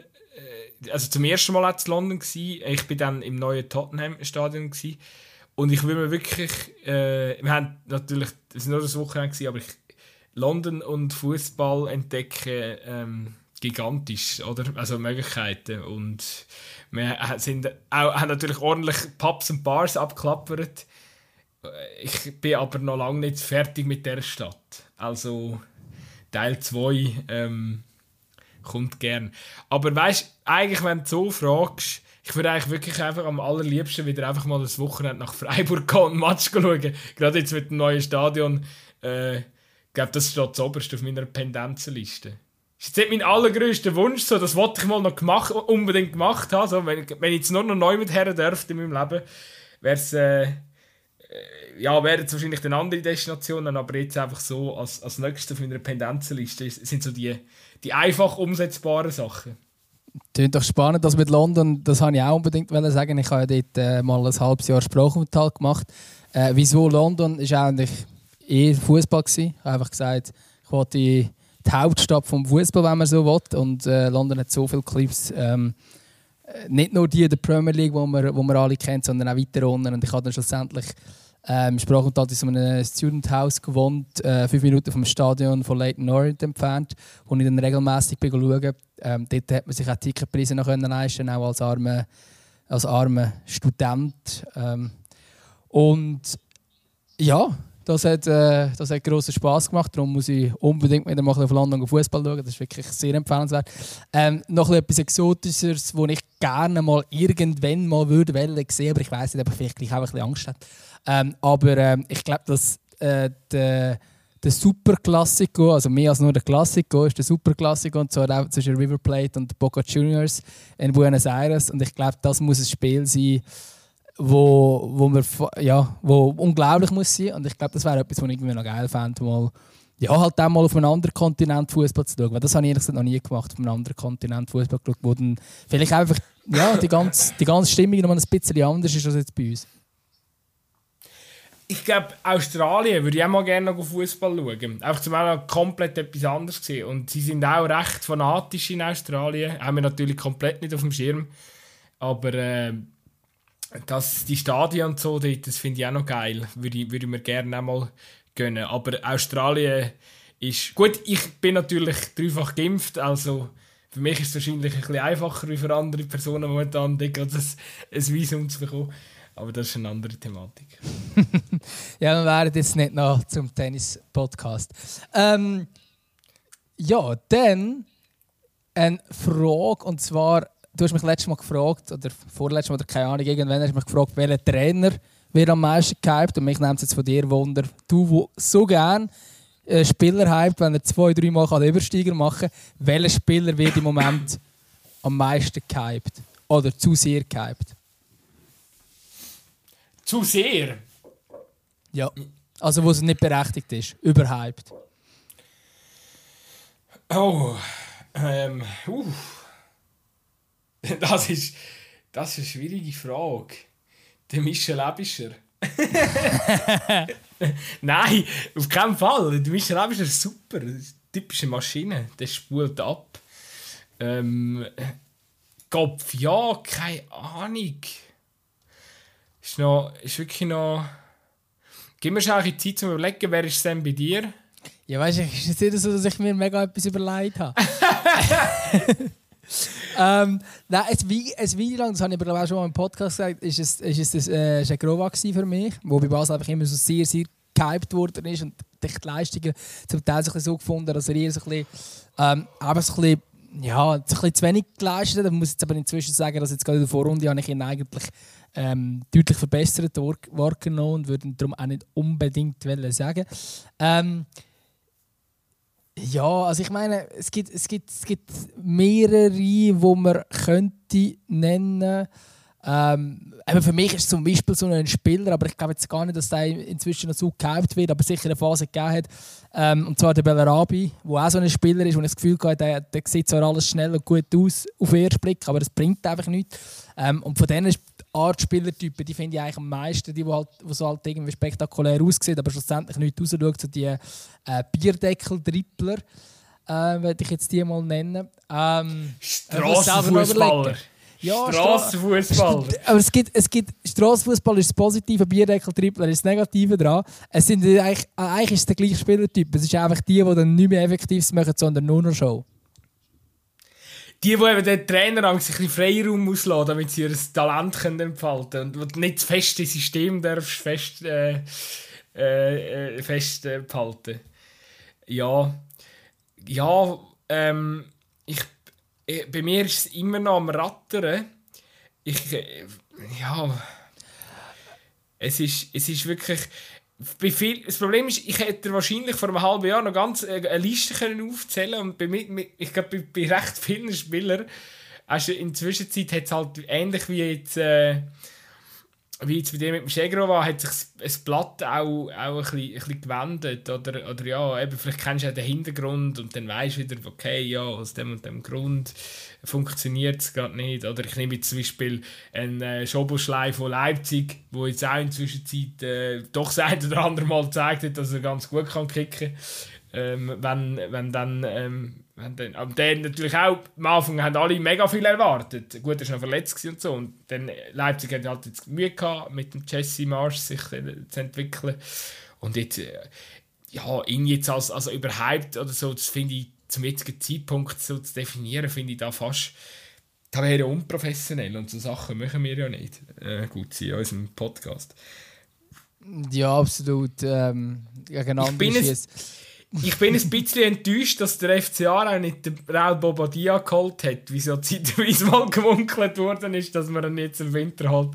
also zum ersten Mal in London gewesen. Ich bin dann im neuen Tottenham Stadion gewesen. und ich will mir wirklich, äh, wir haben natürlich, das war nur das Wochenende aber ich London und Fußball entdecken ähm, gigantisch, oder? Also Möglichkeiten und wir sind auch, haben natürlich ordentlich Pubs und Bars abklappert. Ich bin aber noch lange nicht fertig mit der Stadt. Also Teil 2 ähm, kommt gern. Aber weißt eigentlich, wenn du so fragst, ich würde eigentlich wirklich einfach am allerliebsten wieder einfach mal das Wochenende nach Freiburg gehen und Match schauen. Gerade jetzt mit dem neuen Stadion. Äh, ich glaube, das steht zuoberst auf meiner Pendenzenliste. Das ist jetzt mein allergrößter Wunsch, so, das wollte ich mal noch gemacht, unbedingt gemacht haben. So, wenn, wenn ich jetzt nur noch neu mit her dürfte in meinem Leben, wäre es äh, ja, wären es wahrscheinlich dann andere Destinationen, aber jetzt einfach so als, als nächstes auf meiner Pendenzenliste sind so die, die einfach umsetzbaren Sachen. Klingt doch spannend, das mit London, das habe ich auch unbedingt sagen. Ich habe ja dort äh, mal ein halbes Jahr Sprachaufenthalt gemacht. Äh, wieso London ist eigentlich eher Fußball. Ich habe einfach gesagt, ich wollte die, Hauptstadt vom Fußball, wenn man so will. Und äh, London hat so viele Clips. Ähm, äh, nicht nur die der Premier League, wo man, wo man alle kennt, sondern auch weiter unten. Und ich habe dann schlussendlich ähm, Sprachunterhalt in so einem Student House gewohnt, äh, fünf Minuten vom Stadion von Leighton Orient entfernt, wo ich dann regelmäßig schaue. Ähm, dort hat man sich auch Ticketpreise noch leisten auch als armer als arme Student. Ähm, und ja, das hat, äh, das hat grossen Spass gemacht. Darum muss ich unbedingt wieder mal auf London Fußball schauen. Das ist wirklich sehr empfehlenswert. Ähm, noch etwas Exotisches, das ich gerne mal irgendwann mal würde sehen, aber ich weiß nicht, ob ich vielleicht auch ein bisschen Angst habe. Ähm, aber ähm, ich glaube, dass äh, der, der Superklassiko, also mehr als nur der Klassiko, ist der Superklassiko und zwar auch zwischen River Plate und Boca Juniors in Buenos Aires. Und ich glaube, das muss ein Spiel sein, wo, wo, wir, ja, wo unglaublich muss sein. Und ich glaube, das wäre etwas, was ich irgendwie noch geil fände, mal ja, halt auch mal auf einem anderen Kontinent Fußball zu schauen. Weil das habe ich ehrlich gesagt noch nie gemacht, auf einem anderen Kontinent Fußball zu schauen, wo dann vielleicht einfach ja, die, ganze, die ganze Stimmung noch ein bisschen anders ist als jetzt bei uns ich glaube, Australien würde ich auch mal gerne noch Fußball schauen. Einfach zum mal komplett etwas anderes gesehen. Und sie sind auch recht fanatisch in Australien. Haben wir natürlich komplett nicht auf dem Schirm. Aber äh, das, die Stadien und so, das finde ich auch noch geil. Würde ich, würde ich mir gerne auch mal gönnen. Aber Australien ist. Gut, ich bin natürlich dreifach geimpft, also. Für mich ist es wahrscheinlich ein bisschen einfacher wie für andere Personen momentan, ein, ein Visum zu bekommen. Aber das ist eine andere Thematik. ja, wir wären jetzt nicht noch zum Tennis-Podcast. Ähm, ja, dann eine Frage, und zwar, du hast mich letztes Mal gefragt, oder vorletztes Mal, oder keine Ahnung, irgendwann hast du mich gefragt, welcher Trainer wird am meisten gehypt, und mich nimmt es jetzt von dir Wunder, du, wo so gerne äh, Spieler hypt, wenn er zwei, drei Mal den Übersteiger machen kann, welcher Spieler wird im Moment am meisten gehypt? Oder zu sehr gehypt? Zu sehr? Ja. Also wo es nicht berechtigt ist. Überhyped. Oh. Ähm. Uh. Das ist. Das ist eine schwierige Frage. Der Michel Ebischer. Nein, auf keinen Fall. Der Michel Ebischer ist super. Typische Maschine. Der spult ab. Ähm. Kopf, ja, keine Ahnung. Ist, noch, ist wirklich noch. Gib mir schon ein Zeit zum Überlegen, wer ist es denn bei dir? Ja, weißt du, es ist nicht so, dass ich mir mega etwas überlegt habe. ähm, nein, ein, ein Video lang, das habe ich aber auch schon mal im Podcast gesagt, ist es, ist es das, äh, ist ein Grova für mich, wo bei Basel einfach immer so sehr, sehr gehypt worden ist und die Leistungen zum Teil so gefunden, dass er eher so ein bisschen, ähm, aber so ein bisschen ja, ein bisschen zu wenig geleistet. Ich muss jetzt aber inzwischen sagen, dass jetzt gerade in der Vorrunde habe ich ihn eigentlich ähm, deutlich verbessert wahrgenommen und würde darum auch nicht unbedingt sagen. Ähm, ja, also ich meine, es gibt, es gibt, es gibt mehrere, die man könnte nennen. Ähm, für mich ist zum Beispiel so ein Spieler, aber ich glaube jetzt gar nicht, dass der inzwischen noch so gehypt wird, aber sicher eine Phase gegeben hat. Ähm, und zwar der Bellarabi, der auch so ein Spieler ist, ich das Gefühl habe, der, der sieht zwar alles schnell und gut aus auf den ersten Blick, aber das bringt einfach nichts. Ähm, und von denen Art Spielertypen, die finde ich eigentlich am meisten, die, die, halt, die so halt irgendwie spektakulär aussehen, aber schlussendlich nicht rausschauen, so die äh, Bierdeckel-Dribbler. äh, werde ich jetzt die mal nennen. Ähm, Strassenfußballer. Ja, Strassenfußballer. Aber es gibt, es gibt Strassenfußball ist das Positive, Bierdeckel-Tripler ist das Negative dran. Es sind eigentlich, eigentlich ist es der gleiche Spielertyp. Es ist einfach die, die dann nicht mehr Effektives machen, sondern nur noch Show. Die, die eben den Trainer ein Freiraum auslassen, damit sie ihr Talent können entfalten können und nicht das feste System darfst fest, äh, äh, festhalten. Ja, ja, ähm, ich äh, bei mir ist es immer noch am Rattern. Ich, äh, ja, es ist, es ist wirklich, viel, das Problem ist, ich hätte wahrscheinlich vor einem halben Jahr noch ganz äh, eine Liste können aufzählen und bei ich glaube, bei, bei recht vielen Spielern, also in der Zwischenzeit hat es halt ähnlich wie jetzt, äh, wie jetzt bei dir mit dem Schegro war, hat sich das Blatt auch, auch ein, bisschen, ein bisschen gewendet. Oder, oder ja, eben, vielleicht kennst du ja den Hintergrund und dann weißt du wieder, okay, ja, aus dem und dem Grund funktioniert es gerade nicht. Oder ich nehme jetzt zum Beispiel einen äh, Schoboschlei von Leipzig, wo jetzt auch in der Zwischenzeit äh, doch das ein oder andere Mal gezeigt hat, dass er ganz gut kann kicken kann. Ähm, wenn, wenn dann ähm, dann, aber dann natürlich auch, am Anfang haben alle mega viel erwartet. Gut, er war noch verletzt und so. Und dann Leipzig hat halt jetzt Mühe gehabt, mit dem Jesse Marsch sich zu entwickeln. Und jetzt, äh, ja, ihn jetzt als, als überhyped oder so, das finde ich zum jetzigen Zeitpunkt so zu definieren, finde ich da fast da wäre unprofessionell und so Sachen machen wir ja nicht. Äh, gut, sie in unserem Podcast. Ja, absolut. Ähm, ich bin es, ich bin ein bisschen enttäuscht, dass der FCA auch nicht den Raul Bobadilla geholt hat, wie so zeitweise mal gemunkelt worden ist, dass man ihn jetzt im Winter halt,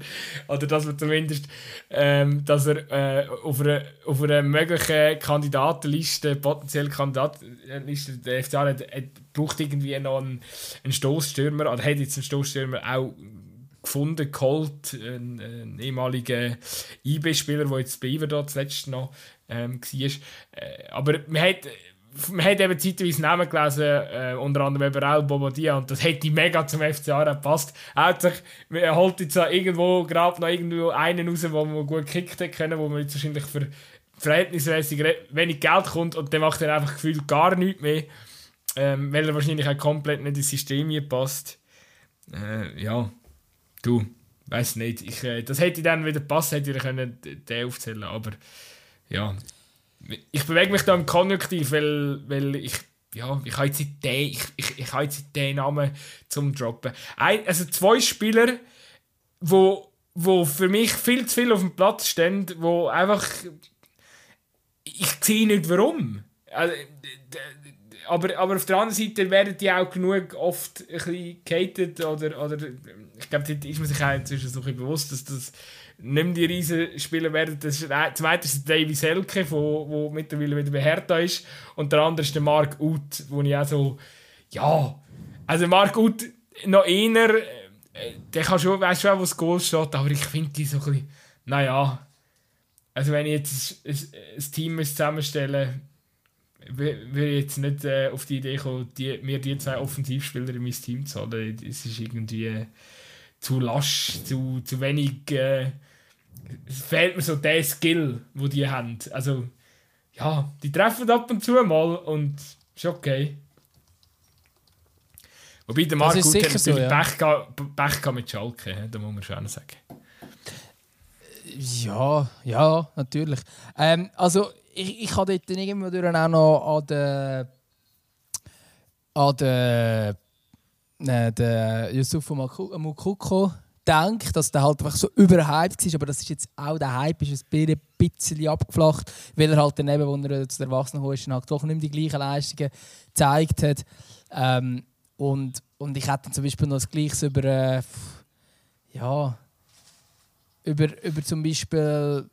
oder dass man zumindest, ähm, dass er äh, auf, einer, auf möglichen Kandidatenliste, potenziellen Kandidatenliste, der FCA hat, hat, braucht irgendwie noch einen, einen Stoßstürmer, oder hat jetzt einen Stoßstürmer auch gefunden, geholt, ein, ein ehemaliger IB-Spieler, der jetzt bei Iver zuletzt noch ähm, war. Äh, aber man hat, man hat eben zeitweise Namen gelesen, äh, unter anderem eben auch Bobadilla, und das hätte mega zum FCA gepasst. Sich, er holt jetzt irgendwo gerade noch irgendwo einen raus, wo man gut gekickt hat können, wo man jetzt wahrscheinlich für verhältnismäßig wenig Geld kommt und dann macht er einfach gefühlt gar nichts mehr, ähm, weil er wahrscheinlich auch komplett nicht ins System passt. Äh, ja, du, weiß nicht. Ich, äh, das hätte dann wieder passen, hätte ich können den aufzählen, aber ja, ich bewege mich da im Konjunktiv, weil, weil ich, ja, ich habe jetzt den, ich, ich, ich habe jetzt den Namen zum Droppen. Ein, also zwei Spieler, wo, wo für mich viel zu viel auf dem Platz stehen, wo einfach, ich sehe nicht warum. Also, aber, aber auf der anderen Seite werden die auch genug oft ein bisschen gehatet oder, oder ich glaube, da ist man sich auch inzwischen so ein bisschen bewusst, dass das nicht die Riesenspieler werden. Das ist, äh, zum einen ist Davy Selke, der mittlerweile wieder bei Hertha ist. Und der andere ist der Mark Uth, wo ich auch so, ja, also Mark Uth noch eher, äh, der kann schon, weißt schon, wo das Goal steht, aber ich finde die so ein bisschen, naja, also wenn ich jetzt ein, ein, ein Team zusammenstellen würde ich jetzt nicht äh, auf die Idee kommen, die, mir die zwei Offensivspieler in mein Team zu holen. Es ist irgendwie äh, zu lasch, zu, zu wenig äh, fehlt mir so der Skill, wo die haben. Also, ja, die treffen ab und zu mal und ist okay. Wobei der Marco hat natürlich so, ja. Pech, Pech mit Schalke, da muss man schon sagen. Ja, ja, natürlich. Ähm, also, ich, ich habe dort irgendwo auch noch an den an den, äh, den Yusuf Mukoko denke, dass der halt einfach so überhyped war, aber das ist jetzt auch der Hype ist ein bisschen abgeflacht, weil er halt daneben, wo er zu der Erwachsenen ist, halt doch nicht mehr die gleichen Leistungen gezeigt hat. Ähm, und, und ich hätte zum Beispiel noch das Gleiche über, äh, ja, über, über zum Beispiel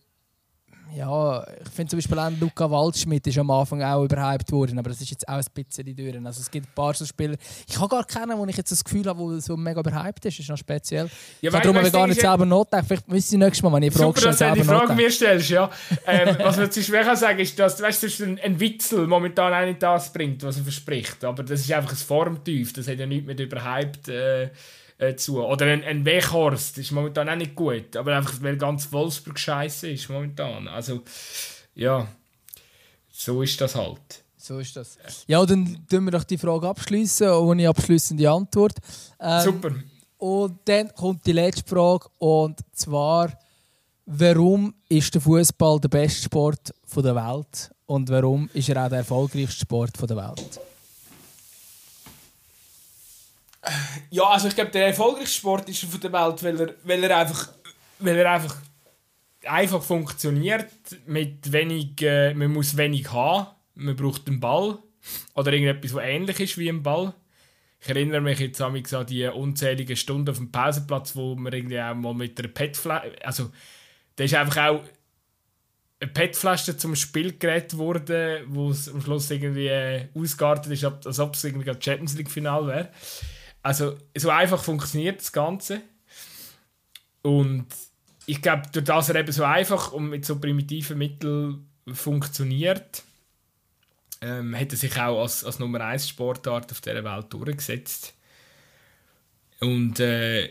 ja, ich finde zum Beispiel auch Luca Waldschmidt ist am Anfang auch überhyped worden, aber das ist jetzt auch ein bisschen durch. Also es gibt ein paar so Spieler, ich habe gar keinen, wo ich jetzt das Gefühl habe, wo so mega überhyped ist, das ist noch speziell. Ja, ich habe darum gar nicht selber nachdenken, vielleicht müsste ich nächstes Mal, wenn ich Frage stelle, selber die Frage mir stellst, ja. ähm, was man zum schwer sagen ist, dass weißt, du, ein, ein Witzel momentan auch nicht das bringt, was er verspricht, aber das ist einfach ein Formtief, das hat ja nichts mit überhyped äh, äh, zu. Oder ein, ein Weghorst ist momentan auch nicht gut, aber einfach weil ganz Wolfsburg scheiße ist momentan. Also, ja, so ist das halt. So ist das. Ja, dann tun wir doch die Frage abschließen, ohne abschließende Antwort. Ähm, Super. Und dann kommt die letzte Frage und zwar, warum ist der Fußball der beste Sport der Welt und warum ist er auch der erfolgreichste Sport der Welt? Ja, also ich glaube, der erfolgreichste Sport ist von der Welt, weil er, weil er einfach, weil er einfach, einfach funktioniert. Mit wenig, äh, man muss wenig haben. Man braucht einen Ball oder irgendetwas, was ähnlich ist wie ein Ball. Ich erinnere mich jetzt an die unzähligen Stunden auf dem Pausenplatz, wo man irgendwie auch mal mit einer PET-Flasche, also da ist einfach auch eine PET-Flasche zum Spielgerät wurde, wo es am Schluss irgendwie äh, ausgeartet ist, als ob es irgendwie ein Champions League-Final wäre. Also so einfach funktioniert das Ganze. Und ich glaube, durch das er eben so einfach und mit so primitiven Mitteln funktioniert, ähm, hat er sich auch als, als Nummer 1 Sportart auf dieser Welt durchgesetzt. Und äh,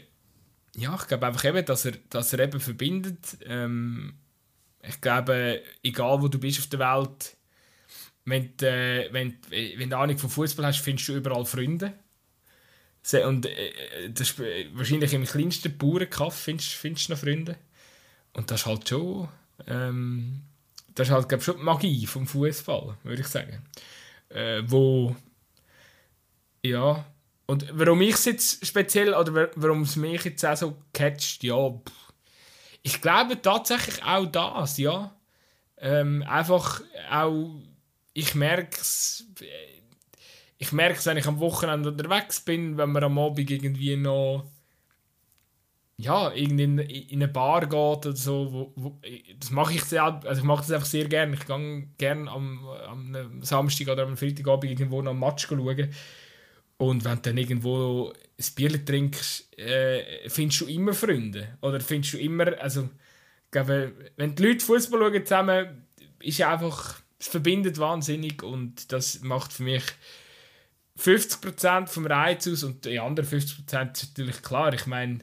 ja, ich glaube einfach eben, dass er, dass er eben verbindet. Ähm, ich glaube, egal wo du bist auf der Welt, wenn du, äh, wenn, wenn du Ahnung von Fußball hast, findest du überall Freunde. Und äh, das, wahrscheinlich im kleinsten Bauernkaff findest, findest du noch Freunde. Und das ist halt schon. Ähm, das ist halt, glaube schon die Magie vom Fußball, würde ich sagen. Äh, wo. Ja. Und warum ich es jetzt speziell, oder warum es mich jetzt auch so catcht, ja. Pff, ich glaube tatsächlich auch das, ja. Ähm, einfach auch. Ich merke es ich merke es, wenn ich am Wochenende unterwegs bin, wenn man am Abend irgendwie noch ja, in, in eine Bar geht oder so, wo, wo, das mache ich sehr, also ich mache das einfach sehr gerne. Ich gehe gerne am, am Samstag oder am Freitagabend irgendwo noch einen Match schauen. Und wenn du dann irgendwo ein Bier trinkst, äh, findest du immer Freunde. Oder findest du immer, also, glaube, wenn die Leute Fußball schauen zusammen, ist einfach, es verbindet wahnsinnig und das macht für mich 50% vom Reiz aus und die anderen 50% ist natürlich klar. Ich meine,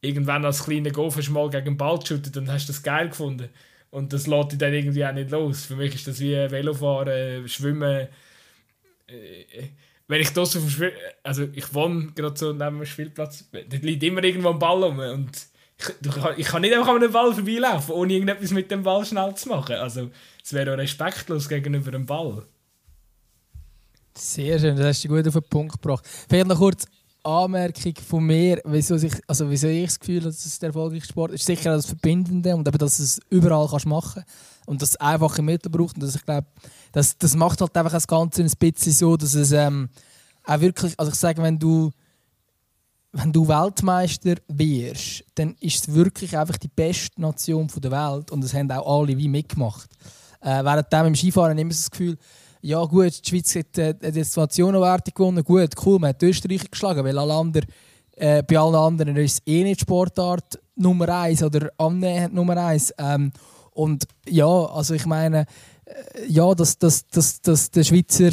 irgendwann als kleiner Golf hast du mal gegen den Ball geschüttet und hast das geil gefunden. Und das lässt dich dann irgendwie auch nicht los. Für mich ist das wie Velofahren, Schwimmen. Äh, wenn ich das auf dem Spiel, also ich wohne gerade so neben dem Spielplatz, da liegt immer irgendwo ein Ball rum und ich, ich kann nicht einfach an einem Ball vorbeilaufen, ohne irgendetwas mit dem Ball schnell zu machen. Also es wäre auch respektlos gegenüber dem Ball. Sehr schön, das hast du gut auf den Punkt gebracht. Vielleicht noch kurz Anmerkung von mir, wieso ich, also wieso ich das Gefühl habe, dass es der erfolgreichste Sport ist. Sicher das Verbindende und eben, dass du es überall kannst machen und dass es einfache Mittel braucht. Und dass ich glaube, das, das macht halt einfach das Ganze ein bisschen so, dass es ähm, auch wirklich, also ich sage, wenn du wenn du Weltmeister wirst, dann ist es wirklich einfach die beste Nation der Welt und das haben auch alle wie mitgemacht. Äh, während dem im Skifahren immer das Gefühl, ja gut, die Schweiz hat äh, die Nationenwertung gewonnen, gut, cool, man hat Österreich geschlagen, weil alle anderen, äh, bei allen anderen ist es eh nicht Sportart Nummer eins oder annähernd Nummer eins. Ähm, und ja, also ich meine, äh, ja, dass, dass, dass, dass der Schweizer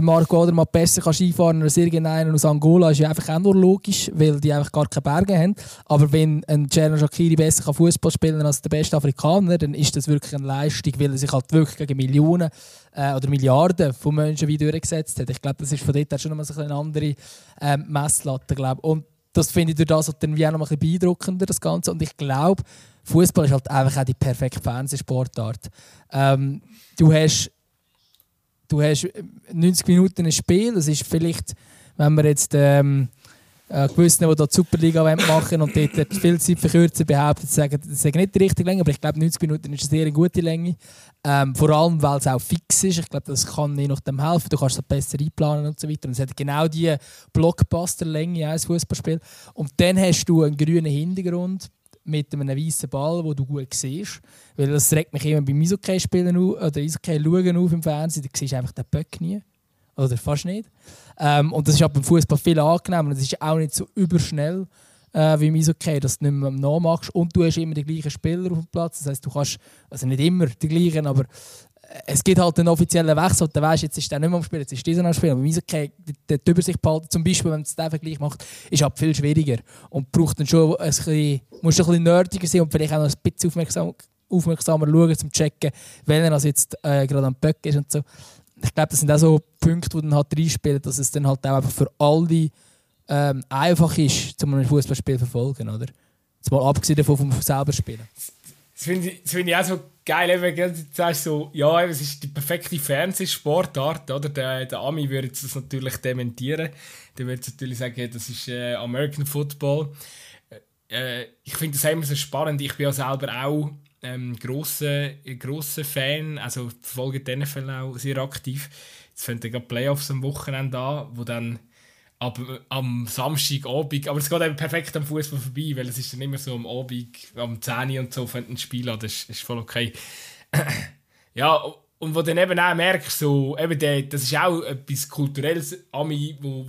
Marco Odermatt besser kann Skifahren als irgendeiner aus Angola, ist ja einfach auch nur logisch, weil die einfach gar keine Berge haben. Aber wenn ein Cerno Shakiri besser Fußball spielen kann als der beste Afrikaner, dann ist das wirklich eine Leistung, weil er sich halt wirklich gegen Millionen äh, oder Milliarden von Menschen wie durchgesetzt hat. Ich glaube, das ist von dort schon noch eine andere ähm, Messlatte. Glaub. Und das finde ich durch das halt dann wie auch noch ein beeindruckender, das Ganze. Und ich glaube, Fußball ist halt einfach auch die perfekte Fernsehsportart. Ähm, du hast du hast 90 Minuten ein Spiel, das ist vielleicht, wenn wir jetzt ähm, äh, gewissen, die da die Superliga machen und dort viel Zeit verkürzen, behaupten, sagen, das ist nicht die richtige Länge, aber ich glaube 90 Minuten ist eine sehr gute Länge. Ähm, vor allem, weil es auch fix ist. Ich glaube, das kann je nachdem helfen. Du kannst es besser einplanen und so weiter. Und es hat genau die Blockbuster-Länge als Fußballspiel. Und dann hast du einen grünen Hintergrund mit einem weißen Ball, wo du gut siehst. Weil das regt mich immer beim Eishockey-Spielen oder Eishockey-Schauen auf im Fernsehen. Da siehst du einfach den Böck nie. Oder fast nicht. Ähm, und das ist beim Fußball viel angenehmer. Es ist auch nicht so überschnell äh, wie im Eishockey, dass du nicht mehr nachmachst. Und du hast immer die gleichen Spieler auf dem Platz. Das heißt, du kannst, also nicht immer die gleichen, aber es gibt halt einen offiziellen Wechsel. Und dann weißt jetzt ist der nicht mehr am Spielen, jetzt ist dieser am Spielen. Aber Eishockey, die, die Übersicht behalten, zum Beispiel, wenn man den Vergleich macht, ist halt viel schwieriger. Und braucht dann schon ein bisschen, musst ein bisschen nerdiger sein und vielleicht auch noch ein bisschen aufmerksam, aufmerksamer schauen, um zu checken, welcher also jetzt äh, gerade am Böck ist und so. ich glaube, das sind auch so Punkte, die dann halt reinspielen, dass es dann halt auch einfach für alle ähm, einfach ist, zum ein Fußballspiel zu verfolgen, oder? Jetzt mal abgesehen davon vom selber spielen. Das finde ich, find ich auch so geil, wenn du sagst, so, ja, es ist die perfekte Fernsehsportart, oder? Der, der Ami würde das natürlich dementieren. Der würde natürlich sagen, das ist äh, American Football. Äh, ich finde das immer so spannend. Ich bin ja selber auch ähm, grosser, grosser Fan, also verfolge den NFL auch sehr aktiv. Jetzt fängt ja Playoffs am Wochenende an, wo dann ab, am Samstagabend, aber es geht eben perfekt am Fußball vorbei, weil es ist dann immer so am Abend, am 10 und so fängt ein Spiel an, das ist, voll okay. ja, und wo dann eben auch merkst, so, eben der, das ist auch etwas Kulturelles, Ami, wo,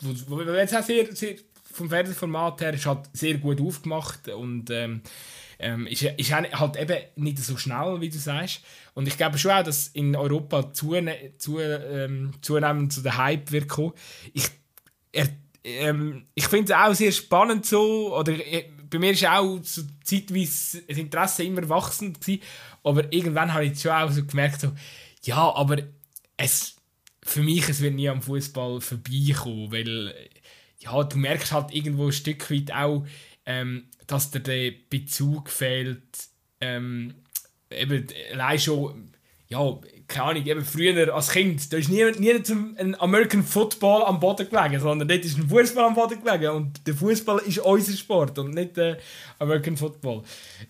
wo, wo, wo jetzt auch sehr, sehr vom Fernsehformat her ist halt sehr gut aufgemacht und ähm, ähm, ist, ist halt eben nicht so schnell, wie du sagst. Und ich glaube schon auch, dass in Europa zune, zu, ähm, zunehmend zu der Hype wird kommen. Ich, er, ähm, ich finde es auch sehr spannend so, oder äh, bei mir ist auch so zeitweise das Interesse immer wachsend gewesen, aber irgendwann habe ich schon auch so gemerkt, so, ja, aber es, für mich es wird nie am Fußball vorbeikommen, weil ja, du merkst halt irgendwo ein Stück weit auch, ähm, dass dir der Bezug fehlt, ähm, eben allein schon, ja, keine Ahnung, eben früher als Kind, da ist nie, nie ein American Football am Boden gelegen, sondern dort ist ein Fußball am Boden gelegen und der Fußball ist unser Sport und nicht der American Football.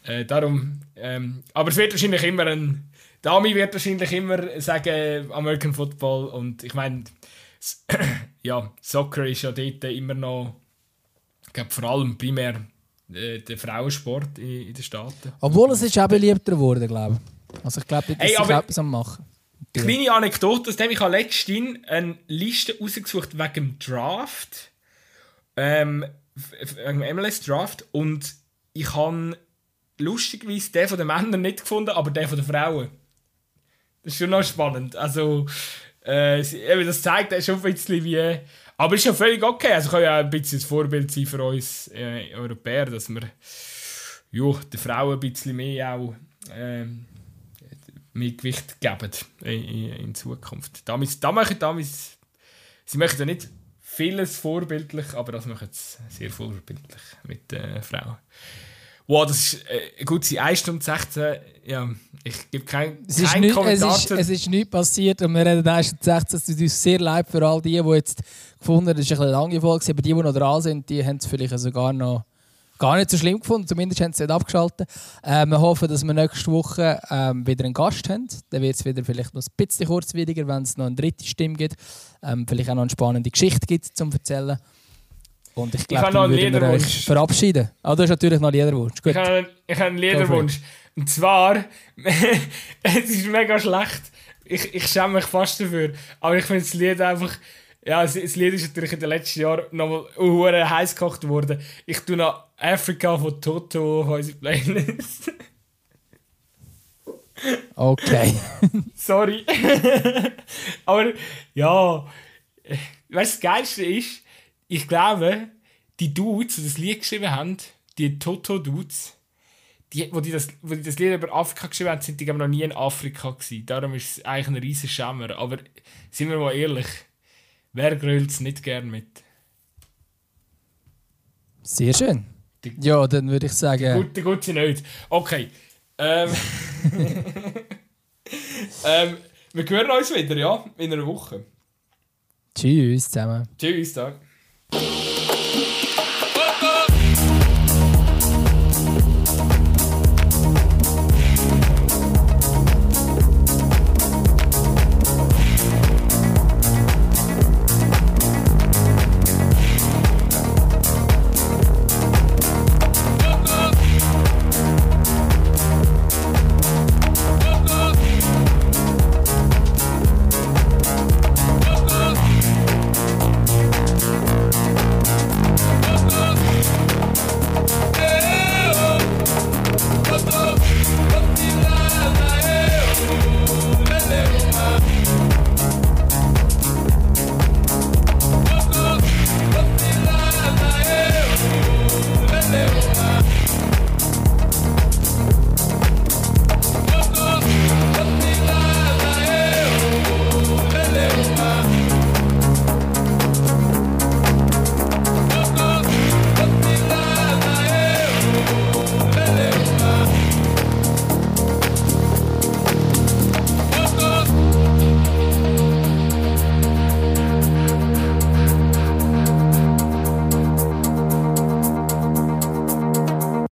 Äh, darum, ähm, aber es wird wahrscheinlich immer ein, Dami wird wahrscheinlich immer sagen American Football und ich meine, ja, Soccer ist ja dort immer noch, ich glaube vor allem primär äh, der Frauensport in, in den Staaten. Obwohl es ist auch beliebter geworden, glaube ich. Also ich glaube, dass hey, sich etwas am machen. Kleine Anekdote, aus dem ich habe letztens eine Liste rausgesucht wegen dem Draft. Ähm, wegen dem MLS Draft. Und ich habe lustigerweise den von den Männern nicht gefunden, aber den von den Frauen. Das ist schon noch spannend. Also, äh, das zeigt schon ein bisschen wie. Aber ist ja völlig okay. Also kann ja ein bisschen ein Vorbild sein für uns äh, Europäer, dass wir jo, den Frauen ein bisschen mehr auch äh, mehr Gewicht geben in, in, in Zukunft. Damals, da machen damals, sie möchten ja nicht vieles vorbildlich, aber das machen sie sehr vorbildlich mit den äh, Frauen. Wow, das ist äh, gut, sie 1 Stunde 16. Ja, ich gebe keinen kein nicht, Kommentar. Es ist, es ist nichts passiert und wir reden 1 Stunde 16. Es tut uns sehr leid für all die, die jetzt gefunden haben, das ist ein bisschen lange Folge, aber die, die noch dran sind, die haben es vielleicht sogar noch gar nicht so schlimm gefunden. Zumindest haben sie nicht abgeschaltet. Ähm, wir hoffen, dass wir nächste Woche ähm, wieder einen Gast haben. Dann wird es wieder vielleicht noch ein bisschen kurzwieriger, wenn es noch eine dritte Stimme gibt. Ähm, vielleicht auch noch eine spannende Geschichte gibt zum Erzählen. Und ich glaube, dann würden wir euch verabschieden. Ah, du hast natürlich noch Liederwunsch. Gut. Ich habe einen, einen Liederwunsch. Und zwar, es ist mega schlecht. Ich, ich schäme mich fast dafür. Aber ich finde das Lied einfach... Ja, das, Lied ist natürlich in den letzten Jahren nochmal uh, heiß gekocht worden. Ich tue noch Africa von Toto auf unsere Playlist. Okay. Sorry. Aber ja, weißt du, das Geilste ist, ich glaube, die Dudes, die das Lied geschrieben haben, die Toto-Dudes, die, wo, die das, wo die das Lied über Afrika geschrieben haben, sind die noch nie in Afrika gewesen. Darum ist es eigentlich ein riesiger Schämmer. Aber sind wir mal ehrlich, wer grölt es nicht gern mit? Sehr schön. Die, ja, dann würde ich sagen... Gut, gut sie nicht. Okay. Ähm, ähm, wir hören uns wieder, ja? In einer Woche. Tschüss zusammen. Tschüss, Tag.